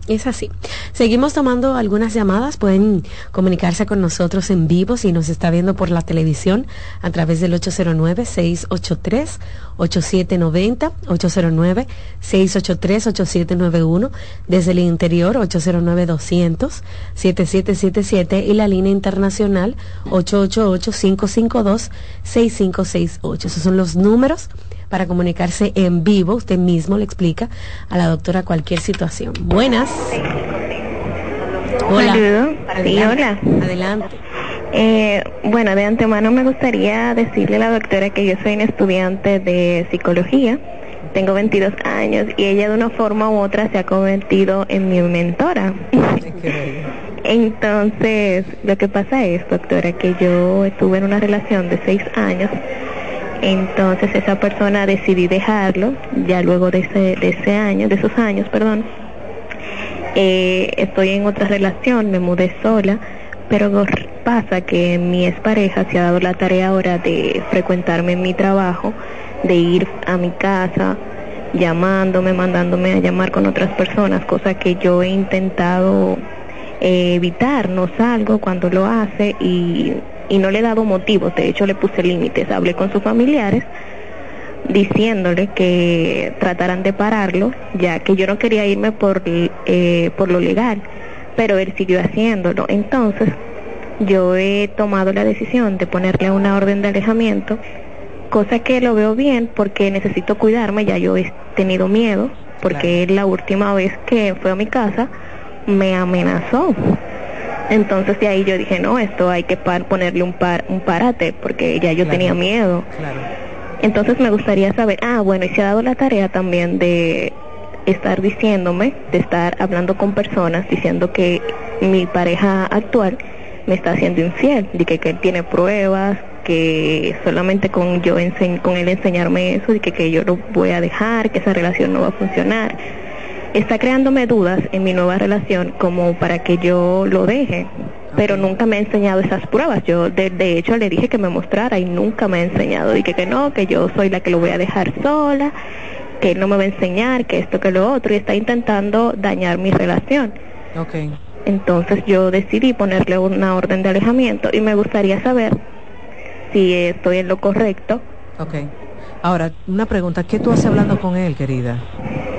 Es así. Seguimos tomando algunas llamadas. Pueden comunicarse con nosotros en vivo si nos está viendo por la televisión a través del 809-683-8790, 809-683-8791, desde el interior 809-200-7777 y la línea internacional 888-552-6568. Esos son los números para comunicarse en vivo. Usted mismo le explica a la doctora cualquier situación. Buenas. Hola. Sí, hola. Adelante. Eh, bueno, de antemano me gustaría decirle a la doctora que yo soy una estudiante de psicología, tengo 22 años y ella de una forma u otra se ha convertido en mi mentora. Entonces, lo que pasa es, doctora, que yo estuve en una relación de 6 años entonces esa persona decidí dejarlo, ya luego de ese, de ese año, de esos años, perdón. Eh, estoy en otra relación, me mudé sola, pero pasa que mi expareja se ha dado la tarea ahora de frecuentarme en mi trabajo, de ir a mi casa, llamándome, mandándome a llamar con otras personas, cosa que yo he intentado eh, evitar, no salgo cuando lo hace y y no le he dado motivos, de hecho le puse límites, hablé con sus familiares diciéndole que trataran de pararlo, ya que yo no quería irme por, eh, por lo legal, pero él siguió haciéndolo. Entonces, yo he tomado la decisión de ponerle una orden de alejamiento, cosa que lo veo bien porque necesito cuidarme, ya yo he tenido miedo, porque la última vez que fue a mi casa me amenazó entonces de ahí yo dije, no, esto hay que ponerle un, par un parate, porque ya yo tenía miedo. Entonces me gustaría saber, ah, bueno, y se ha dado la tarea también de estar diciéndome, de estar hablando con personas, diciendo que mi pareja actual me está haciendo infiel, de que, él tiene pruebas, que solamente con yo con él enseñarme eso, de que, que yo lo voy a dejar, que esa relación no va a funcionar está creándome dudas en mi nueva relación como para que yo lo deje, pero nunca me ha enseñado esas pruebas. Yo de, hecho le dije que me mostrara y nunca me ha enseñado. Dije que no, que yo soy la que lo voy a dejar sola que él no me va a enseñar, que esto, que lo otro, y está intentando dañar mi relación. Ok. Entonces yo decidí ponerle una orden de alejamiento y me gustaría saber si estoy en lo correcto. Ok. Ahora, una pregunta, ¿qué tú haces hablando con él, querida?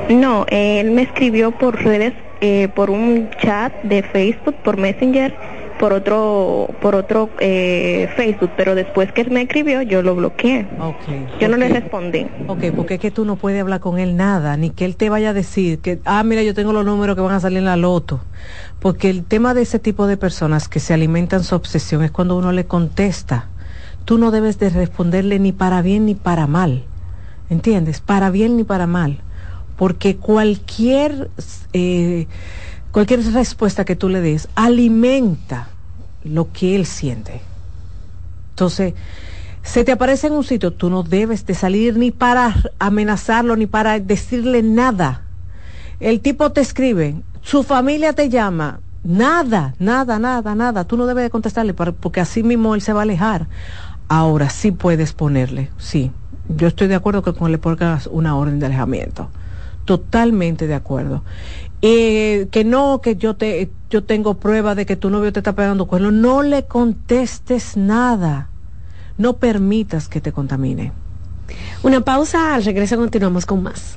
No, él me escribió por redes, eh, por un chat de Facebook, por Messenger, por otro, por otro eh, Facebook, pero después que él me escribió, yo lo bloqueé. Okay, yo no le respondí. Ok, porque es que tú no puedes hablar con él nada, ni que él te vaya a decir que, ah, mira, yo tengo los números que van a salir en la loto. Porque el tema de ese tipo de personas que se alimentan su obsesión es cuando uno le contesta. Tú no debes de responderle ni para bien ni para mal. ¿Entiendes? Para bien ni para mal. Porque cualquier... Eh, cualquier respuesta que tú le des alimenta lo que él siente. Entonces, se te aparece en un sitio, tú no debes de salir ni para amenazarlo, ni para decirle nada. El tipo te escribe, su familia te llama, nada, nada, nada, nada. Tú no debes de contestarle porque así mismo él se va a alejar. Ahora sí puedes ponerle, sí. Yo estoy de acuerdo que con le pongas una orden de alejamiento. Totalmente de acuerdo. Eh, que no, que yo te, yo tengo prueba de que tu novio te está pegando cuernos, no le contestes nada. No permitas que te contamine. Una pausa, al regreso continuamos con más.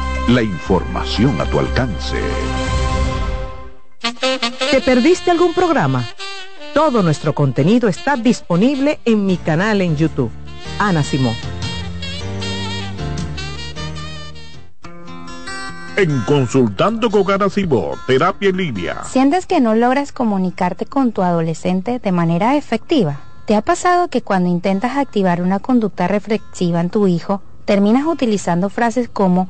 La información a tu alcance. ¿Te perdiste algún programa? Todo nuestro contenido está disponible en mi canal en YouTube. Ana Simón. En Consultando con Ana Simón, Terapia en Línea. ¿Sientes que no logras comunicarte con tu adolescente de manera efectiva? ¿Te ha pasado que cuando intentas activar una conducta reflexiva en tu hijo, terminas utilizando frases como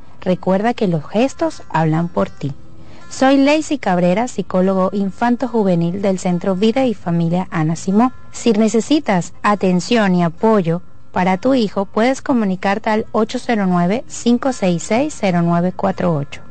Recuerda que los gestos hablan por ti. Soy Lacey Cabrera, psicólogo infanto-juvenil del Centro Vida y Familia Ana Simó. Si necesitas atención y apoyo para tu hijo, puedes comunicarte al 809-566-0948.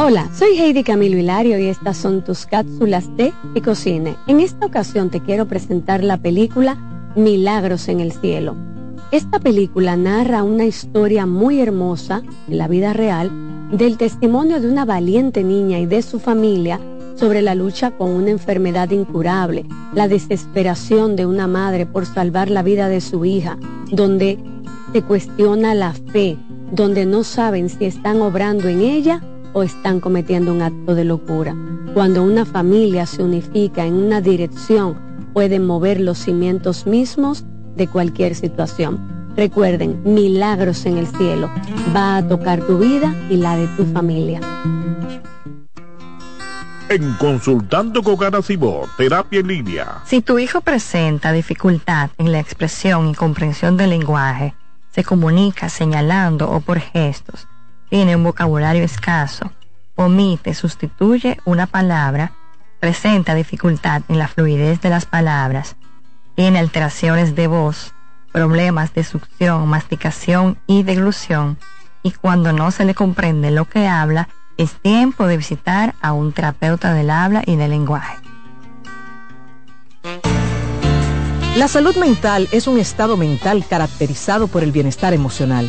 Hola, soy Heidi Camilo Hilario y estas son tus cápsulas de y cocine. En esta ocasión te quiero presentar la película Milagros en el Cielo. Esta película narra una historia muy hermosa en la vida real del testimonio de una valiente niña y de su familia sobre la lucha con una enfermedad incurable, la desesperación de una madre por salvar la vida de su hija, donde se cuestiona la fe, donde no saben si están obrando en ella o están cometiendo un acto de locura. Cuando una familia se unifica en una dirección, pueden mover los cimientos mismos de cualquier situación. Recuerden, milagros en el cielo. Va a tocar tu vida y la de tu familia. en Consultando con Terapia en Línea. Si tu hijo presenta dificultad en la expresión y comprensión del lenguaje, se comunica señalando o por gestos, tiene un vocabulario escaso, omite, sustituye una palabra, presenta dificultad en la fluidez de las palabras, tiene alteraciones de voz, problemas de succión, masticación y deglución, y cuando no se le comprende lo que habla, es tiempo de visitar a un terapeuta del habla y del lenguaje. La salud mental es un estado mental caracterizado por el bienestar emocional,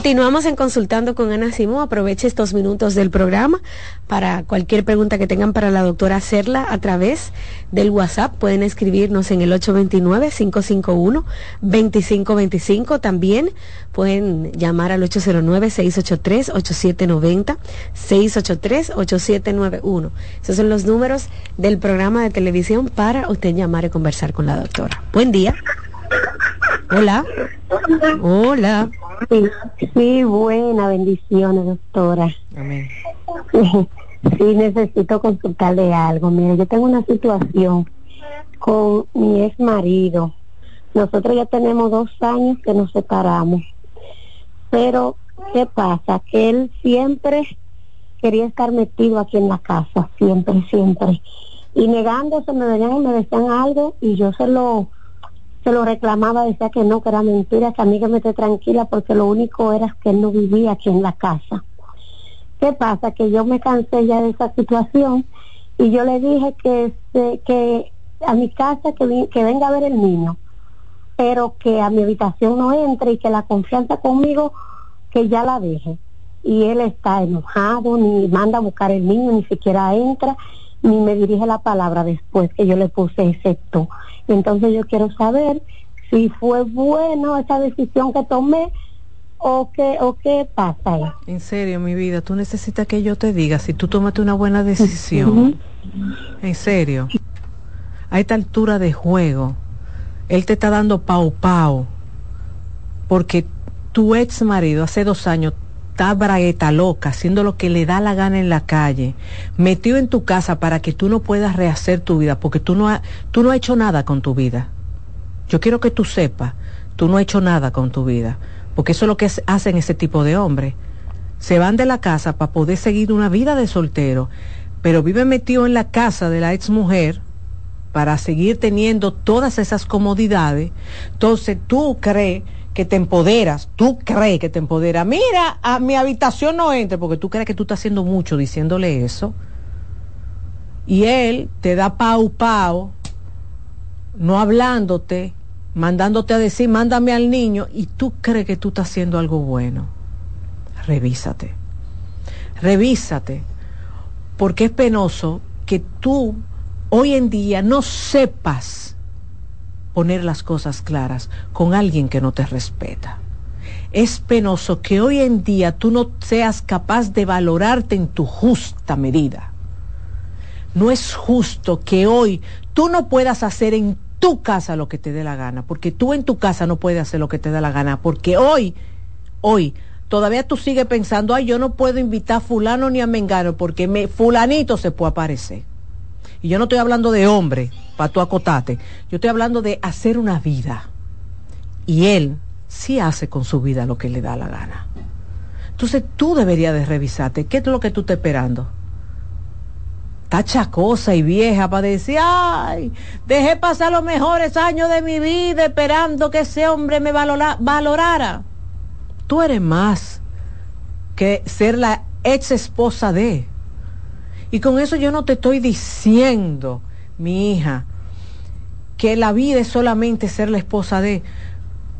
Continuamos en Consultando con Ana Simón. Aproveche estos minutos del programa para cualquier pregunta que tengan para la doctora hacerla a través del WhatsApp. Pueden escribirnos en el 829-551-2525. También pueden llamar al 809-683-8790, 683-8791. Esos son los números del programa de televisión para usted llamar y conversar con la doctora. Buen día. Hola. Hola. Sí, buena, bendiciones, doctora. Amén. Sí, necesito consultarle algo. Mire, yo tengo una situación con mi ex marido. Nosotros ya tenemos dos años que nos separamos. Pero, ¿qué pasa? Que él siempre quería estar metido aquí en la casa, siempre, siempre. Y negándose, me venían y me decían algo y yo se lo se lo reclamaba, decía que no, que era mentira, que a mí que me esté tranquila porque lo único era que él no vivía aquí en la casa. ¿Qué pasa? Que yo me cansé ya de esa situación y yo le dije que, que a mi casa que, que venga a ver el niño, pero que a mi habitación no entre y que la confianza conmigo que ya la deje. Y él está enojado, ni manda a buscar el niño, ni siquiera entra, ni me dirige la palabra después que yo le puse excepto. Entonces yo quiero saber si fue bueno esa decisión que tomé o qué, o qué pasa ahí. En serio, mi vida, tú necesitas que yo te diga si tú tomaste una buena decisión. En serio. A esta altura de juego, él te está dando pau pau porque tu ex marido hace dos años está bragueta loca, haciendo lo que le da la gana en la calle, metió en tu casa para que tú no puedas rehacer tu vida, porque tú no, tú no has hecho nada con tu vida. Yo quiero que tú sepas, tú no has hecho nada con tu vida, porque eso es lo que hacen ese tipo de hombres. Se van de la casa para poder seguir una vida de soltero, pero vive metido en la casa de la ex mujer para seguir teniendo todas esas comodidades. Entonces tú crees que te empoderas, tú crees que te empodera. Mira, a mi habitación no entre porque tú crees que tú estás haciendo mucho diciéndole eso. Y él te da pau pau, no hablándote, mandándote a decir, mándame al niño, y tú crees que tú estás haciendo algo bueno. Revísate. Revísate. Porque es penoso que tú hoy en día no sepas poner las cosas claras con alguien que no te respeta. Es penoso que hoy en día tú no seas capaz de valorarte en tu justa medida. No es justo que hoy tú no puedas hacer en tu casa lo que te dé la gana, porque tú en tu casa no puedes hacer lo que te dé la gana, porque hoy, hoy, todavía tú sigues pensando, ay, yo no puedo invitar a fulano ni a mengano, porque me, fulanito se puede aparecer. Y yo no estoy hablando de hombre, para tu acotate. Yo estoy hablando de hacer una vida. Y él sí hace con su vida lo que le da la gana. Entonces tú deberías de revisarte. ¿Qué es lo que tú estás esperando? Está chacosa y vieja para decir, ay, dejé pasar los mejores años de mi vida esperando que ese hombre me valorara. Tú eres más que ser la ex esposa de. Y con eso yo no te estoy diciendo, mi hija, que la vida es solamente ser la esposa de,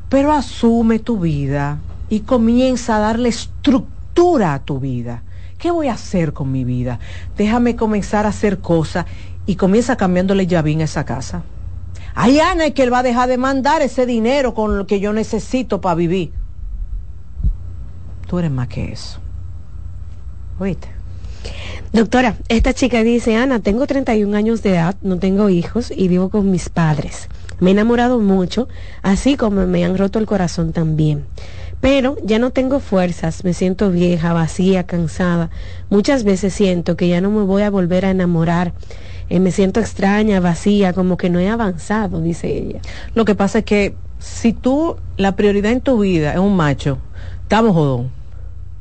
pero asume tu vida y comienza a darle estructura a tu vida ¿qué voy a hacer con mi vida? Déjame comenzar a hacer cosas y comienza cambiándole llavín a esa casa. Ay, Ana, es que él va a dejar de mandar ese dinero con lo que yo necesito para vivir. Tú eres más que eso. ¿Oíste? Doctora, esta chica dice, Ana, tengo 31 años de edad, no tengo hijos y vivo con mis padres. Me he enamorado mucho, así como me han roto el corazón también. Pero ya no tengo fuerzas, me siento vieja, vacía, cansada. Muchas veces siento que ya no me voy a volver a enamorar. Eh, me siento extraña, vacía, como que no he avanzado, dice ella. Lo que pasa es que si tú, la prioridad en tu vida es un macho, estamos jodón.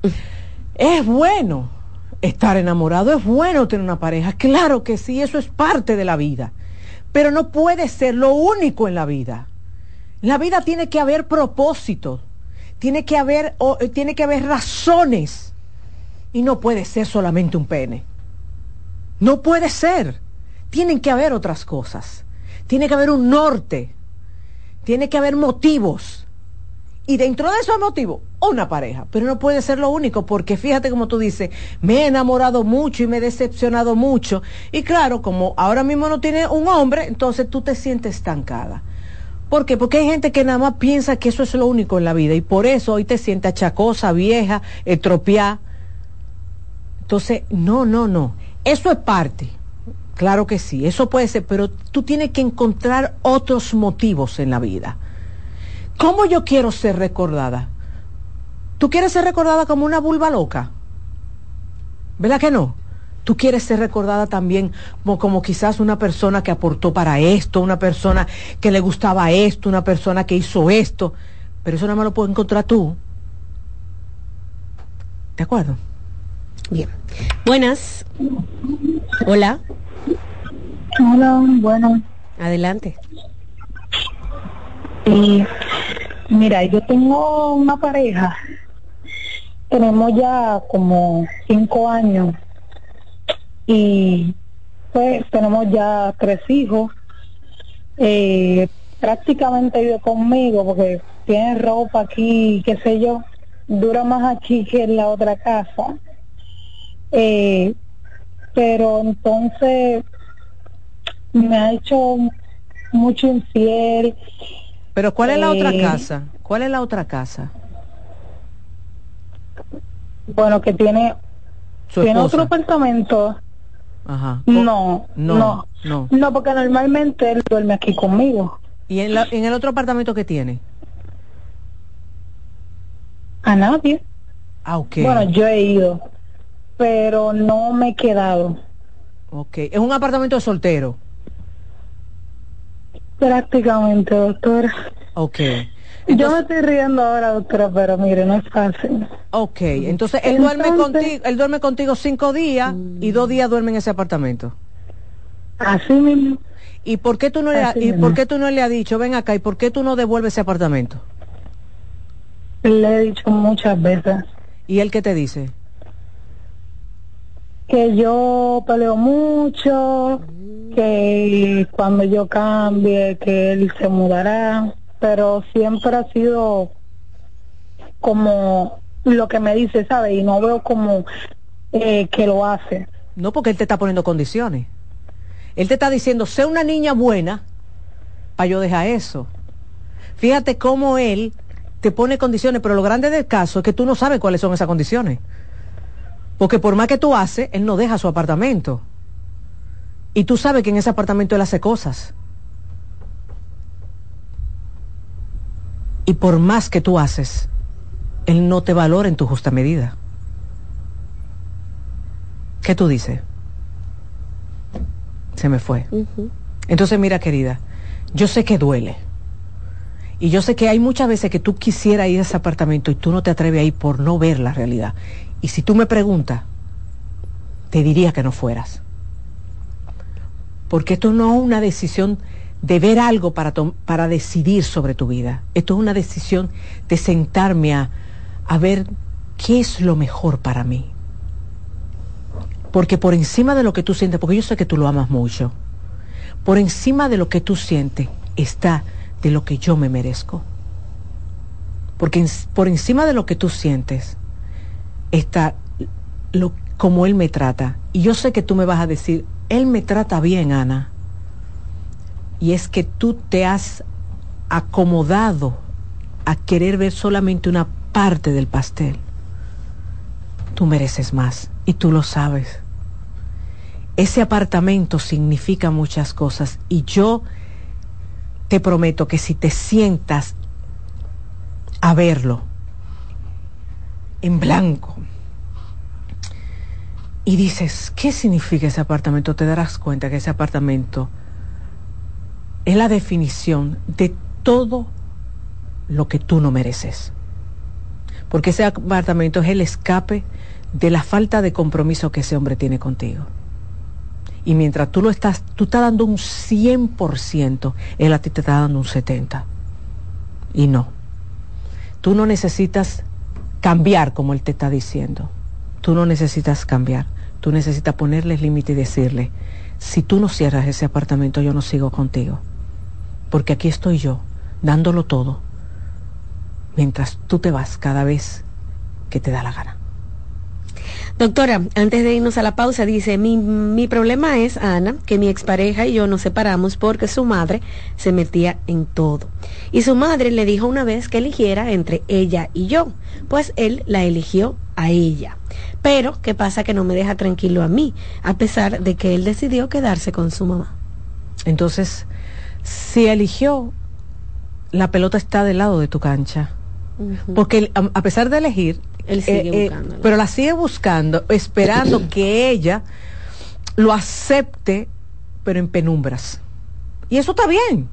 es bueno estar enamorado, es bueno tener una pareja, claro que sí, eso es parte de la vida, pero no puede ser lo único en la vida. la vida tiene que haber propósito, tiene que haber, eh, tiene que haber razones y no puede ser solamente un pene. No puede ser. Tienen que haber otras cosas. Tiene que haber un norte. Tiene que haber motivos. Y dentro de esos motivos, una pareja. Pero no puede ser lo único, porque fíjate como tú dices, me he enamorado mucho y me he decepcionado mucho. Y claro, como ahora mismo no tiene un hombre, entonces tú te sientes estancada. ¿Por qué? Porque hay gente que nada más piensa que eso es lo único en la vida y por eso hoy te sientes achacosa, vieja, estropeada. Entonces, no, no, no. Eso es parte. Claro que sí, eso puede ser, pero tú tienes que encontrar otros motivos en la vida. ¿Cómo yo quiero ser recordada? ¿Tú quieres ser recordada como una vulva loca? ¿Verdad que no? Tú quieres ser recordada también como, como, quizás una persona que aportó para esto, una persona que le gustaba esto, una persona que hizo esto. Pero eso nada más lo puedes encontrar tú. ¿De acuerdo? Bien. Buenas. Hola. Hola, bueno. Adelante. Y mira, yo tengo una pareja. Tenemos ya como cinco años y pues tenemos ya tres hijos. Eh, prácticamente vive conmigo porque tiene ropa aquí, qué sé yo, dura más aquí que en la otra casa. Eh, pero entonces me ha hecho mucho infiel. Pero ¿cuál es la otra eh, casa? ¿Cuál es la otra casa? Bueno, que tiene, tiene otro apartamento. Ajá. No, no, no, no. porque normalmente él duerme aquí conmigo. ¿Y en, en el otro apartamento que tiene? A nadie. Ah, ok. Bueno, yo he ido, pero no me he quedado. Ok. ¿Es un apartamento de soltero? Prácticamente, doctora. Ok. Yo me estoy riendo ahora, doctora, pero mire, no es fácil. Ok, entonces él duerme contigo, él duerme contigo cinco días y dos días duerme en ese apartamento. Así mismo. ¿Y por qué tú no le, y por qué tú no le has dicho, ven acá, y por qué tú no devuelves ese apartamento? Le he dicho muchas veces. ¿Y él qué te dice? Que yo peleo mucho, que cuando yo cambie, que él se mudará pero siempre ha sido como lo que me dice, ¿sabe? Y no veo como eh, que lo hace. No, porque él te está poniendo condiciones. Él te está diciendo, sé una niña buena para yo dejar eso. Fíjate cómo él te pone condiciones, pero lo grande del caso es que tú no sabes cuáles son esas condiciones. Porque por más que tú haces, él no deja su apartamento. Y tú sabes que en ese apartamento él hace cosas. Y por más que tú haces, Él no te valora en tu justa medida. ¿Qué tú dices? Se me fue. Entonces, mira, querida, yo sé que duele. Y yo sé que hay muchas veces que tú quisieras ir a ese apartamento y tú no te atreves a ir por no ver la realidad. Y si tú me preguntas, te diría que no fueras. Porque esto no es una decisión de ver algo para, para decidir sobre tu vida. Esto es una decisión de sentarme a, a ver qué es lo mejor para mí. Porque por encima de lo que tú sientes, porque yo sé que tú lo amas mucho, por encima de lo que tú sientes está de lo que yo me merezco. Porque por encima de lo que tú sientes está lo, como él me trata. Y yo sé que tú me vas a decir, él me trata bien, Ana. Y es que tú te has acomodado a querer ver solamente una parte del pastel. Tú mereces más y tú lo sabes. Ese apartamento significa muchas cosas y yo te prometo que si te sientas a verlo en blanco y dices, ¿qué significa ese apartamento? Te darás cuenta que ese apartamento es la definición de todo lo que tú no mereces. Porque ese apartamento es el escape de la falta de compromiso que ese hombre tiene contigo. Y mientras tú lo estás, tú estás dando un 100%, él a ti te está dando un 70%. Y no. Tú no necesitas cambiar como él te está diciendo. Tú no necesitas cambiar. Tú necesitas ponerle límite y decirle, si tú no cierras ese apartamento, yo no sigo contigo. Porque aquí estoy yo, dándolo todo, mientras tú te vas cada vez que te da la gana. Doctora, antes de irnos a la pausa, dice, mi, mi problema es, Ana, que mi expareja y yo nos separamos porque su madre se metía en todo. Y su madre le dijo una vez que eligiera entre ella y yo, pues él la eligió a ella. Pero, ¿qué pasa? Que no me deja tranquilo a mí, a pesar de que él decidió quedarse con su mamá. Entonces, si eligió, la pelota está del lado de tu cancha. Porque a pesar de elegir, él sigue eh, eh, pero la sigue buscando, esperando que ella lo acepte, pero en penumbras. Y eso está bien,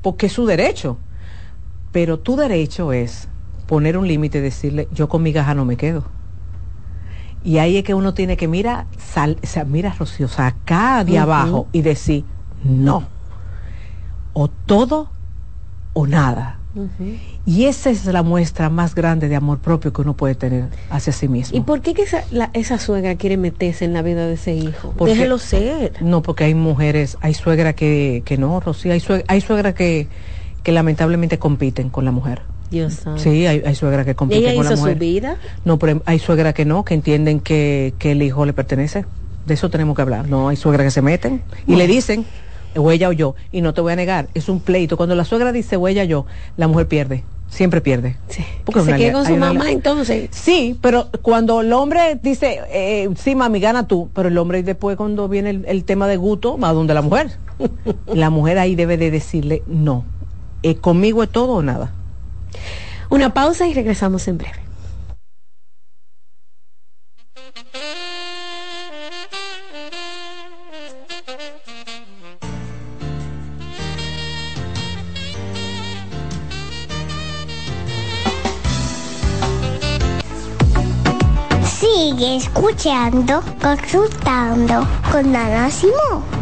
porque es su derecho. Pero tu derecho es poner un límite y decirle, yo con mi gaja no me quedo. Y ahí es que uno tiene que mirar, sal, o sea, mira, Rocío, acá de abajo y decir, no. O todo o nada. Y esa es la muestra más grande de amor propio que uno puede tener hacia sí mismo. ¿Y por qué que esa, esa suegra quiere meterse en la vida de ese hijo? Déjelo ser. No, porque hay mujeres, hay suegra que, que no, Rocío, hay suegra, hay suegra que, que lamentablemente compiten con la mujer. Dios sabe. Sí, hay, hay suegra que compiten con la mujer. su vida? No, pero hay suegra que no, que entienden que, que el hijo le pertenece. De eso tenemos que hablar. No, hay suegra que se meten y le dicen, o ella o yo. Y no te voy a negar, es un pleito. Cuando la suegra dice o ella o yo, la mujer pierde. Siempre pierde. Sí. Porque se queda con su mamá entonces. Sí, pero cuando el hombre dice, eh, sí, mami, gana tú, pero el hombre después cuando viene el, tema de gusto, va donde la mujer. la mujer ahí debe de decirle, no, eh, conmigo es todo o nada. Una pausa y regresamos en breve. Sigue escuchando, consultando con Ana Simón.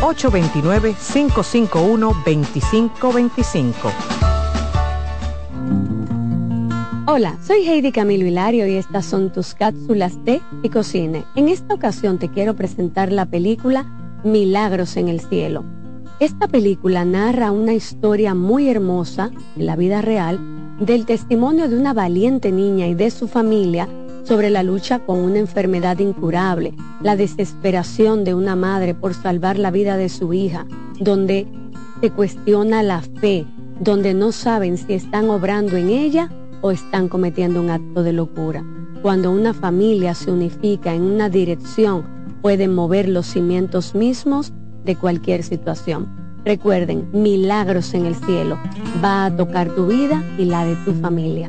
829-551-2525. Hola, soy Heidi Camilo Hilario y estas son tus cápsulas de y cocine. En esta ocasión te quiero presentar la película Milagros en el Cielo. Esta película narra una historia muy hermosa en la vida real del testimonio de una valiente niña y de su familia sobre la lucha con una enfermedad incurable, la desesperación de una madre por salvar la vida de su hija, donde se cuestiona la fe, donde no saben si están obrando en ella o están cometiendo un acto de locura. Cuando una familia se unifica en una dirección, pueden mover los cimientos mismos de cualquier situación. Recuerden, milagros en el cielo. Va a tocar tu vida y la de tu familia.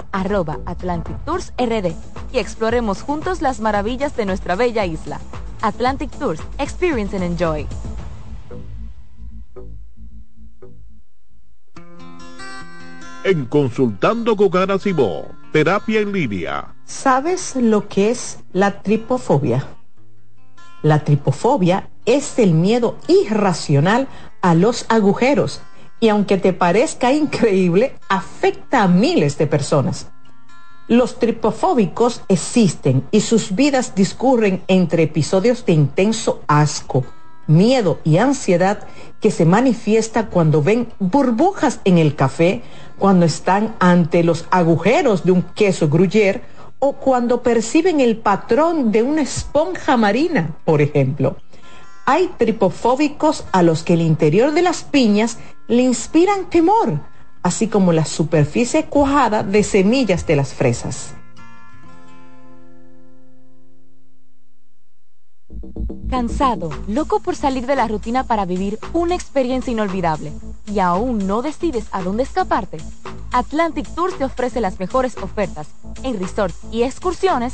arroba Atlantic Tours RD y exploremos juntos las maravillas de nuestra bella isla. Atlantic Tours, Experience and Enjoy. En Consultando con Ana Simó, terapia en línea. ¿Sabes lo que es la tripofobia? La tripofobia es el miedo irracional a los agujeros y aunque te parezca increíble, afecta a miles de personas. Los tripofóbicos existen y sus vidas discurren entre episodios de intenso asco, miedo y ansiedad que se manifiesta cuando ven burbujas en el café, cuando están ante los agujeros de un queso gruyere o cuando perciben el patrón de una esponja marina, por ejemplo. Hay tripofóbicos a los que el interior de las piñas le inspiran temor, así como la superficie cuajada de semillas de las fresas. Cansado, loco por salir de la rutina para vivir una experiencia inolvidable y aún no decides a dónde escaparte. Atlantic Tours te ofrece las mejores ofertas en resorts y excursiones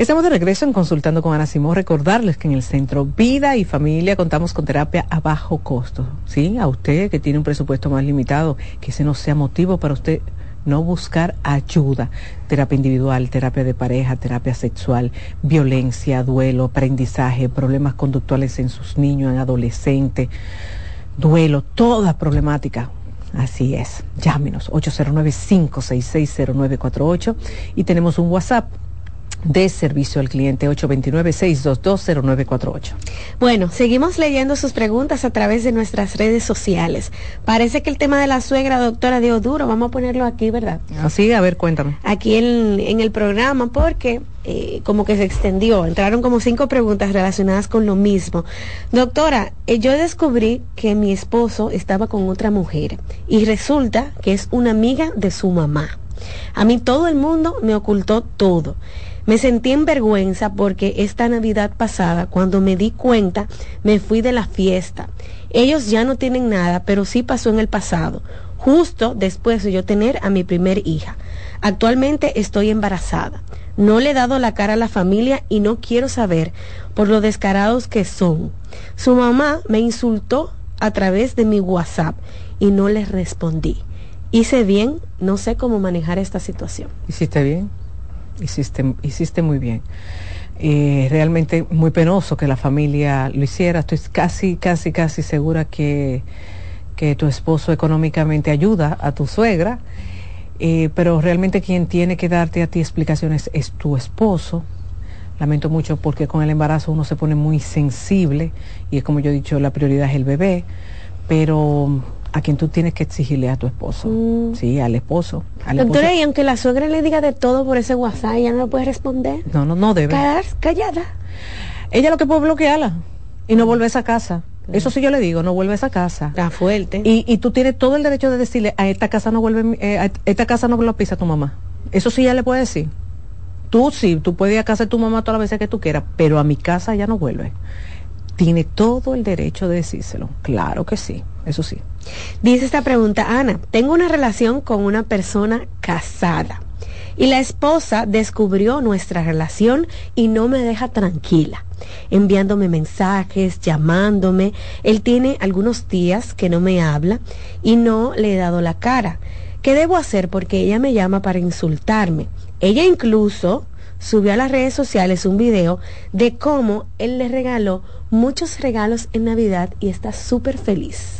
Estamos de regreso en Consultando con Ana Simón. Recordarles que en el Centro Vida y Familia contamos con terapia a bajo costo. ¿Sí? A usted que tiene un presupuesto más limitado, que ese no sea motivo para usted no buscar ayuda. Terapia individual, terapia de pareja, terapia sexual, violencia, duelo, aprendizaje, problemas conductuales en sus niños, en adolescentes, duelo, toda problemática. Así es. Llámenos 809-566-0948 y tenemos un WhatsApp de servicio al cliente 829-622-0948. Bueno, seguimos leyendo sus preguntas a través de nuestras redes sociales. Parece que el tema de la suegra, doctora, dio duro. Vamos a ponerlo aquí, ¿verdad? Así, a ver, cuéntame. Aquí en, en el programa, porque eh, como que se extendió. Entraron como cinco preguntas relacionadas con lo mismo. Doctora, eh, yo descubrí que mi esposo estaba con otra mujer y resulta que es una amiga de su mamá. A mí todo el mundo me ocultó todo. Me sentí en vergüenza porque esta Navidad pasada, cuando me di cuenta, me fui de la fiesta. Ellos ya no tienen nada, pero sí pasó en el pasado, justo después de yo tener a mi primer hija. Actualmente estoy embarazada. No le he dado la cara a la familia y no quiero saber por lo descarados que son. Su mamá me insultó a través de mi WhatsApp y no les respondí. Hice bien, no sé cómo manejar esta situación. ¿Hiciste bien? Hiciste, hiciste muy bien. Eh, realmente muy penoso que la familia lo hiciera. Estoy casi, casi, casi segura que, que tu esposo económicamente ayuda a tu suegra, eh, pero realmente quien tiene que darte a ti explicaciones es tu esposo. Lamento mucho porque con el embarazo uno se pone muy sensible y es como yo he dicho, la prioridad es el bebé, pero a quien tú tienes que exigirle a tu esposo, mm. sí, al esposo. Doctora, y aunque la suegra le diga de todo por ese WhatsApp, ella no lo puede responder. No, no, no debe. Quedar callada. Ella lo que puede bloquearla y no vuelve a esa casa. Eso sí yo le digo, no vuelve a esa casa. Está fuerte. Y, y tú tienes todo el derecho de decirle, a esta casa no vuelve, eh, a esta casa no lo pisa tu mamá. Eso sí ya le puede decir. Tú sí, tú puedes ir a casa de tu mamá todas las veces que tú quieras, pero a mi casa ya no vuelve. Tiene todo el derecho de decírselo. Claro que sí, eso sí. Dice esta pregunta, Ana, tengo una relación con una persona casada Y la esposa descubrió nuestra relación y no me deja tranquila, enviándome mensajes, llamándome. Él tiene algunos días que no me habla y no le he dado la cara. ¿Qué debo hacer? Porque ella me llama para insultarme. Ella incluso subió a las redes sociales un video de cómo él le regaló muchos regalos en Navidad y está súper feliz.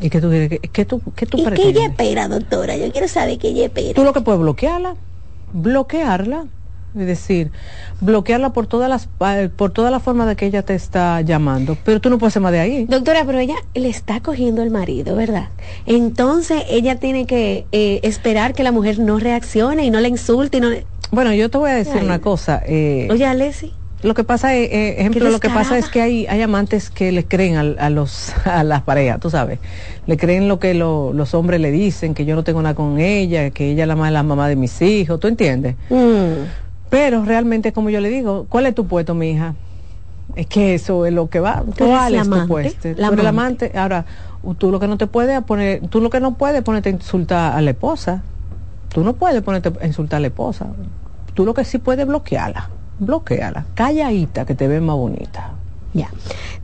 ¿Y qué tú, qué, tú, qué tú ¿Y qué ella espera, doctora? Yo quiero saber qué ella espera. Tú lo que puedes bloquearla, bloquearla, es decir, bloquearla por todas las por toda la forma de que ella te está llamando, pero tú no puedes ser más de ahí. Doctora, pero ella le está cogiendo el marido, ¿verdad? Entonces ella tiene que eh, esperar que la mujer no reaccione y no le insulte y no Bueno, yo te voy a decir una cosa. Eh, Oye, Alessi. Lo que pasa es, eh, ejemplo, lo que pasa es que hay, hay amantes que le creen a, los, a las parejas, tú sabes. Le creen lo que los hombres le dicen, que yo no tengo nada con ella, que ella es la, la mamá de mis hijos, ¿tú entiendes? Mm. Pero realmente, como yo le digo, ¿cuál es tu puesto, mi hija? Es que eso es lo que va. ¿Cuál es tu puesto? La el amante. Ahora, tú lo que no te puedes poner, tú lo que no puedes ponerte a insultar a la esposa. Tú no puedes ponerte a insultar a la esposa. Tú lo que sí puedes bloquearla bloqueala, calladita que te ve más bonita. Ya.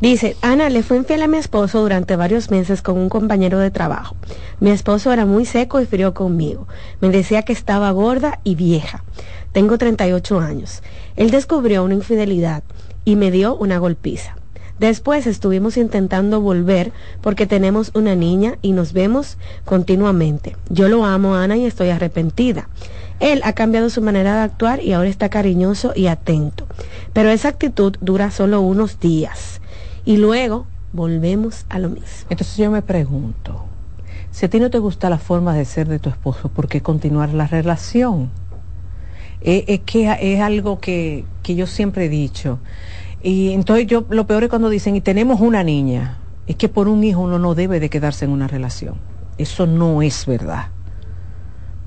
Dice, Ana, le fue infiel a mi esposo durante varios meses con un compañero de trabajo. Mi esposo era muy seco y frío conmigo. Me decía que estaba gorda y vieja. Tengo 38 años. Él descubrió una infidelidad y me dio una golpiza. Después estuvimos intentando volver porque tenemos una niña y nos vemos continuamente. Yo lo amo, Ana, y estoy arrepentida. Él ha cambiado su manera de actuar y ahora está cariñoso y atento. Pero esa actitud dura solo unos días y luego volvemos a lo mismo. Entonces yo me pregunto, si a ti no te gusta la forma de ser de tu esposo, ¿por qué continuar la relación? Eh, es que es algo que, que yo siempre he dicho. Y entonces yo, lo peor es cuando dicen, y tenemos una niña, es que por un hijo uno no debe de quedarse en una relación. Eso no es verdad.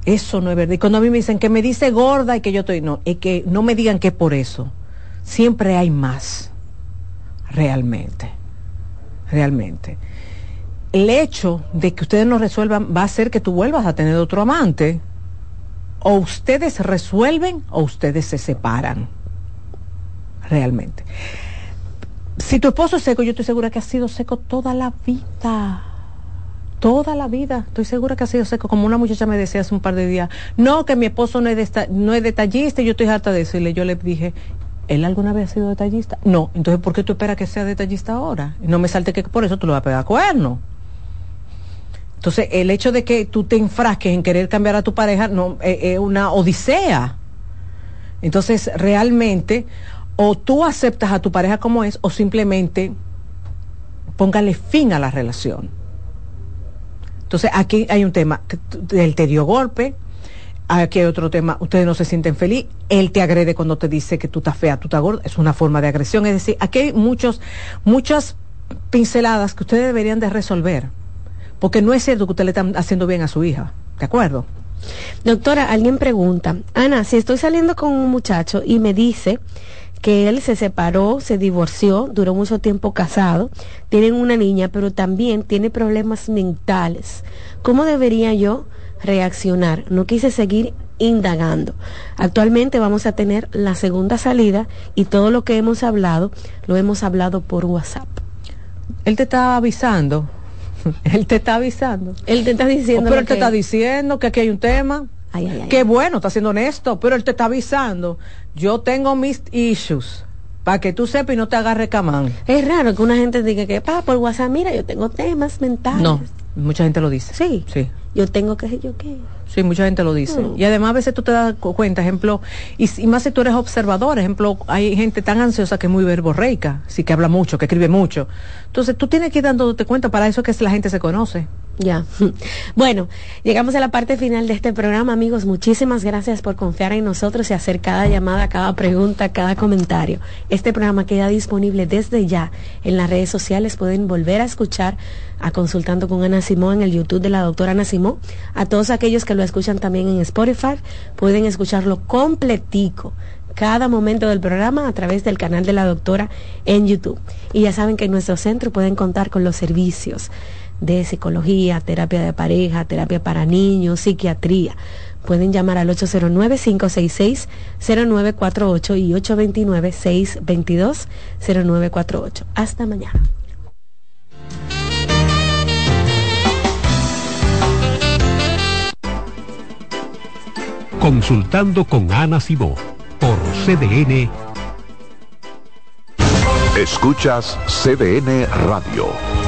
Eso no es verdad. Y cuando a mí me dicen que me dice gorda y que yo estoy, no, es que no me digan que por eso. Siempre hay más. Realmente. Realmente. El hecho de que ustedes no resuelvan va a hacer que tú vuelvas a tener otro amante. O ustedes resuelven o ustedes se separan. Realmente. Si tu esposo es seco, yo estoy segura que ha sido seco toda la vida toda la vida. Estoy segura que ha sido seco. Como una muchacha me decía hace un par de días, no, que mi esposo no es, no es detallista y yo estoy harta de eso. Y yo le dije, ¿él alguna vez ha sido detallista? No. Entonces, ¿por qué tú esperas que sea detallista ahora? No me salte que por eso tú lo vas a pegar a cuerno. Entonces, el hecho de que tú te enfrasques en querer cambiar a tu pareja no es una odisea. Entonces, realmente, o tú aceptas a tu pareja como es, o simplemente póngale fin a la relación. Entonces, aquí hay un tema, él te dio golpe, aquí hay otro tema, ustedes no se sienten feliz, él te agrede cuando te dice que tú estás fea, tú estás gorda, es una forma de agresión, es decir, aquí hay muchos, muchas pinceladas que ustedes deberían de resolver, porque no es cierto que usted le está haciendo bien a su hija, ¿de acuerdo? Doctora, alguien pregunta, Ana, si estoy saliendo con un muchacho y me dice que él se separó, se divorció, duró mucho tiempo casado, tienen una niña, pero también tiene problemas mentales. ¿Cómo debería yo reaccionar? No quise seguir indagando. Actualmente vamos a tener la segunda salida y todo lo que hemos hablado lo hemos hablado por WhatsApp. Él te está avisando. él te está avisando. Él te está diciendo. pero él te está diciendo que aquí hay un tema. Qué bueno, está siendo honesto, pero él te está avisando. Yo tengo mis issues. Para que tú sepas y no te agarre camán. Es raro que una gente diga que, pa, por WhatsApp, mira, yo tengo temas mentales. No, mucha gente lo dice. Sí. Sí. Yo tengo que, yo qué. Sí, mucha gente lo dice. Mm. Y además a veces tú te das cuenta, ejemplo, y, más si tú eres observador, ejemplo, hay gente tan ansiosa que es muy verborreica, sí que habla mucho, que escribe mucho. Entonces tú tienes que ir dándote cuenta, para eso que la gente se conoce. Ya. Bueno, llegamos a la parte final de este programa, amigos. Muchísimas gracias por confiar en nosotros y hacer cada llamada, cada pregunta, cada comentario. Este programa queda disponible desde ya en las redes sociales. Pueden volver a escuchar a Consultando con Ana Simón en el YouTube de la doctora Ana Simón. A todos aquellos que lo escuchan también en Spotify, pueden escucharlo completico cada momento del programa a través del canal de la doctora en YouTube. Y ya saben que en nuestro centro pueden contar con los servicios de psicología, terapia de pareja, terapia para niños, psiquiatría. Pueden llamar al 809-566-0948 y 829-622-0948. Hasta mañana. Consultando con Ana Simó por CDN. Escuchas CDN Radio,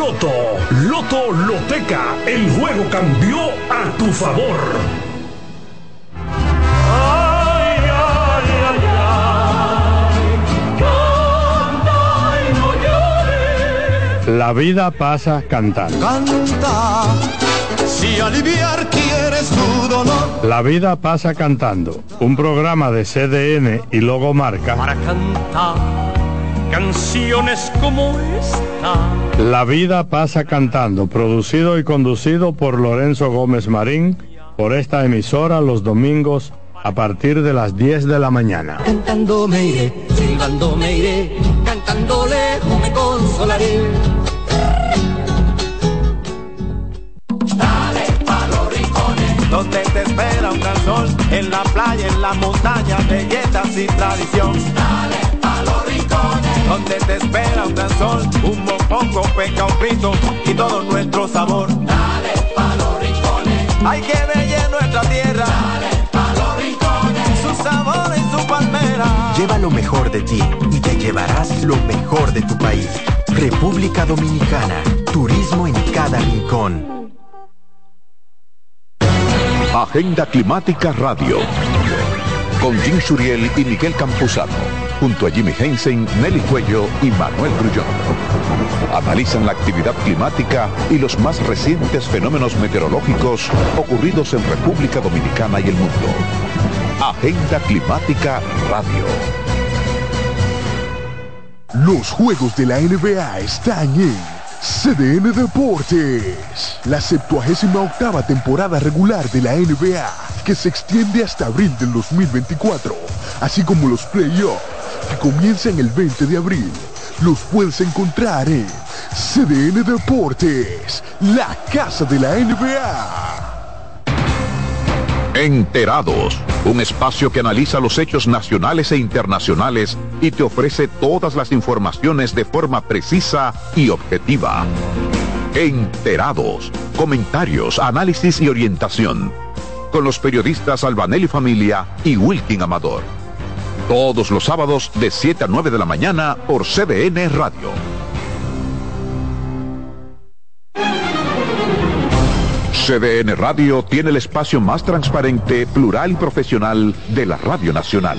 Loto. Loto Loteca. El juego cambió a tu favor. La vida pasa cantando. Canta, si aliviar quieres tu dolor. La vida pasa cantando. Un programa de CDN y Logo Marca. Para cantar canciones como esta. La vida pasa cantando. Producido y conducido por Lorenzo Gómez Marín. Por esta emisora los domingos a partir de las 10 de la mañana. Cantando me iré, silbando me iré, cantando lejos me consolaré. Dale pa' los rincones, donde te espera un gran sol, en la playa, en la montaña, belletas y tradición. Dale donde te espera un gran sol, un mopongo, peca, un pito y todo nuestro sabor. Dale pa' los rincones, hay que bella nuestra tierra. Dale pa' los rincones, su sabor y su palmera. Lleva lo mejor de ti y te llevarás lo mejor de tu país. República Dominicana, turismo en cada rincón. Agenda Climática Radio. Con Jim Suriel y Miguel Campuzano. Junto a Jimmy Hensen, Nelly Cuello y Manuel Grullón. Analizan la actividad climática y los más recientes fenómenos meteorológicos ocurridos en República Dominicana y el mundo. Agenda Climática Radio. Los juegos de la NBA están en CDN Deportes. La 78 octava temporada regular de la NBA, que se extiende hasta abril del 2024, así como los playoffs, comienzan el 20 de abril. Los puedes encontrar en CDN Deportes, la casa de la NBA. Enterados, un espacio que analiza los hechos nacionales e internacionales y te ofrece todas las informaciones de forma precisa y objetiva. Enterados, comentarios, análisis y orientación. Con los periodistas Albanelli Familia y Wilkin Amador. Todos los sábados de 7 a 9 de la mañana por CDN Radio. CDN Radio tiene el espacio más transparente, plural y profesional de la Radio Nacional.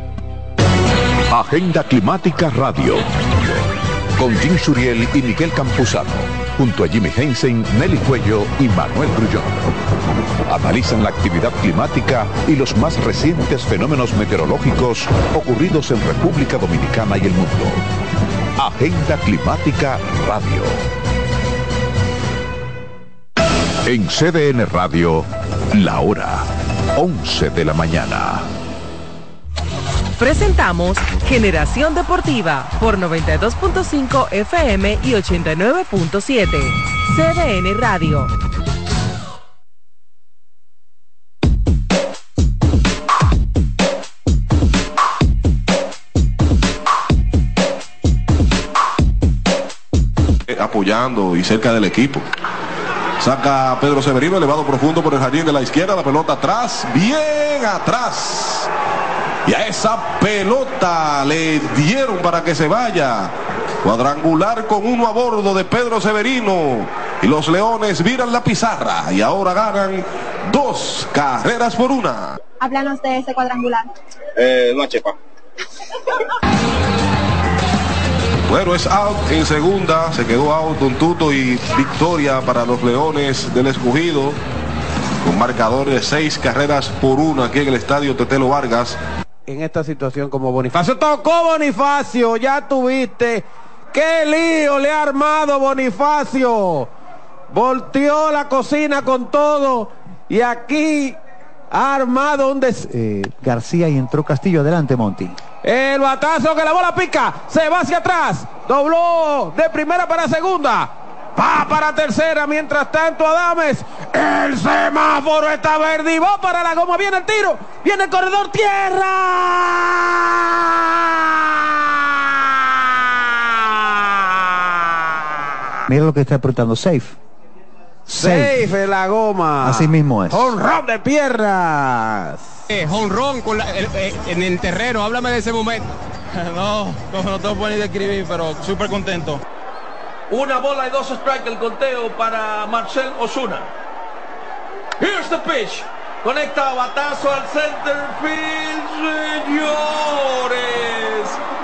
Agenda Climática Radio. Con Jim Suriel y Miguel Campuzano. Junto a Jimmy Hensen, Nelly Cuello y Manuel Grullón. Analizan la actividad climática y los más recientes fenómenos meteorológicos ocurridos en República Dominicana y el mundo. Agenda Climática Radio. En CDN Radio, la hora 11 de la mañana. Presentamos Generación Deportiva por 92.5 FM y 89.7. CDN Radio. apoyando y cerca del equipo. Saca Pedro Severino, elevado profundo por el jardín de la izquierda, la pelota atrás, bien atrás. Y a esa pelota le dieron para que se vaya. Cuadrangular con uno a bordo de Pedro Severino. Y los Leones viran la pizarra y ahora ganan dos carreras por una. Háblanos de ese cuadrangular. Eh, no chepa. Bueno, es out en segunda, se quedó out un tuto y victoria para los Leones del Escogido, con marcador de seis carreras por una aquí en el estadio Tetelo Vargas. En esta situación como Bonifacio, tocó Bonifacio, ya tuviste, qué lío le ha armado Bonifacio, volteó la cocina con todo y aquí ha armado un des... Eh, García y entró Castillo, adelante Monty. El batazo que la bola pica, se va hacia atrás, dobló de primera para segunda, va para tercera, mientras tanto Adames, el semáforo está verde y va para la goma, viene el tiro, viene el corredor tierra. Mira lo que está apretando, safe. Safe en la goma. Así mismo es. Honrón de piernas. Eh, honrón con la- el- eh, en el terreno, háblame de ese momento. No, no, no te lo puedo ni describir, pero súper contento. Una bola y dos strikes el conteo para Marcel Osuna. Here's the pitch. Conecta batazo al center field, señores.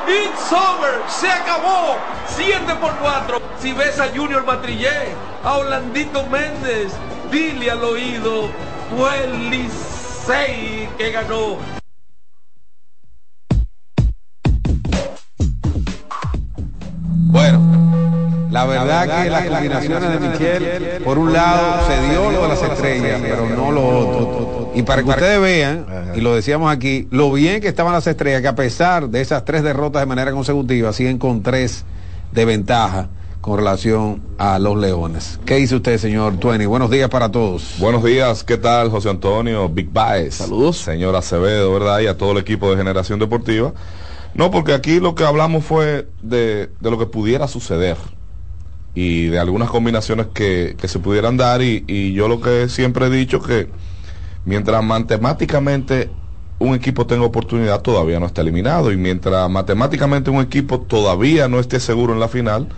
It's over. Se acabó. 7 por 4. Si ves a Junior Matrillé, a Orlandito Méndez, dile al oído, fue el que ganó. Bueno, la verdad que las combinaciones de Michel, por un lado, se dio lo de las estrellas, pero no lo otro. Y para que ustedes vean, y lo decíamos aquí, lo bien que estaban las estrellas, que a pesar de esas tres derrotas de manera consecutiva, siguen con tres de ventaja con relación a los Leones. ¿Qué dice usted, señor Tueni? Buenos días para todos. Buenos días, ¿qué tal José Antonio? Big Baez. Saludos. Señor Acevedo, ¿verdad? Y a todo el equipo de Generación Deportiva. No, porque aquí lo que hablamos fue de, de lo que pudiera suceder y de algunas combinaciones que, que se pudieran dar y, y yo lo que siempre he dicho que mientras matemáticamente un equipo tenga oportunidad todavía no está eliminado y mientras matemáticamente un equipo todavía no esté seguro en la final,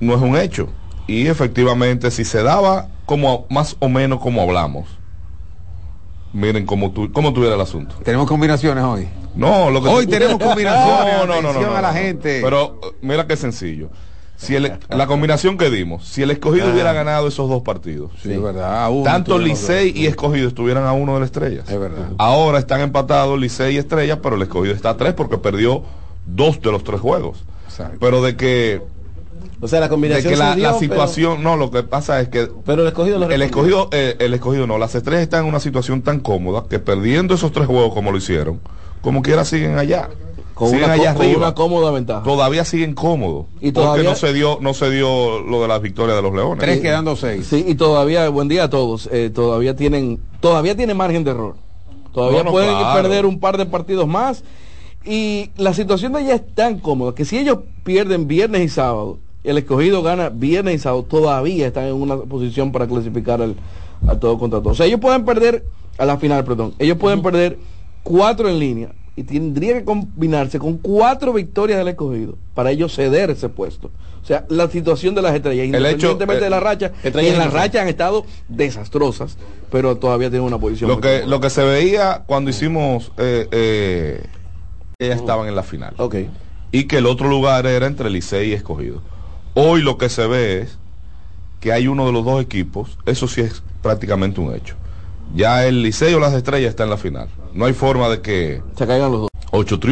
no es un hecho. Y efectivamente, si se daba como más o menos como hablamos, miren cómo, tu, cómo tuviera el asunto. ¿Tenemos combinaciones hoy? No, lo que Hoy tenemos combinaciones, No, no, no, no, atención no, a la gente. Pero mira qué sencillo. Si el- la combinación que dimos, si el escogido Ah. hubiera ganado esos dos partidos, Sí, es verdad. a uno tanto Licey y escogido estuvieran a uno de la estrella. Es verdad. Ahora están empatados Licey y Estrella, pero el escogido está a tres porque perdió dos de los tres juegos. Pero de que O sea, la combinación de que la, se dio, la pero- situación, no, lo que pasa es que Pero el escogido el escogido, eh, el escogido no, las estrellas están en una situación tan cómoda que perdiendo esos tres juegos como lo hicieron, como quiera siguen allá. Con siguen una, allá con una cómoda ventaja. Todavía siguen cómodos. Y porque todavía- no se dio, no se dio lo de las victorias de los leones. seis. Sí, y todavía, buen día a todos, eh, todavía tienen, todavía tienen margen de error. Todavía pueden claro. perder un par de partidos más Y la situación de ella es tan cómoda que si ellos pierden viernes y sábado, el escogido gana viernes y sábado, todavía están en una posición para clasificar al, a todo contra todo. O sea, ellos pueden perder, a la final, perdón, ellos pueden perder cuatro en línea y tendría que combinarse con cuatro victorias del escogido para ellos ceder ese puesto. O sea, la situación de las estrellas, El hecho, independientemente eh, de la racha, y estrellas en la racha han estado desastrosas, pero todavía tienen una posición. Lo que, lo que se veía cuando hicimos, eh, eh, ellas estaban en la final. Y que el otro lugar era entre Licey y Escogido. Hoy lo que se ve es que hay uno de los dos equipos, eso sí es prácticamente un hecho. Ya el Licey o las estrellas está en la final. No hay forma de que se caigan los dos. Ocho triunfos.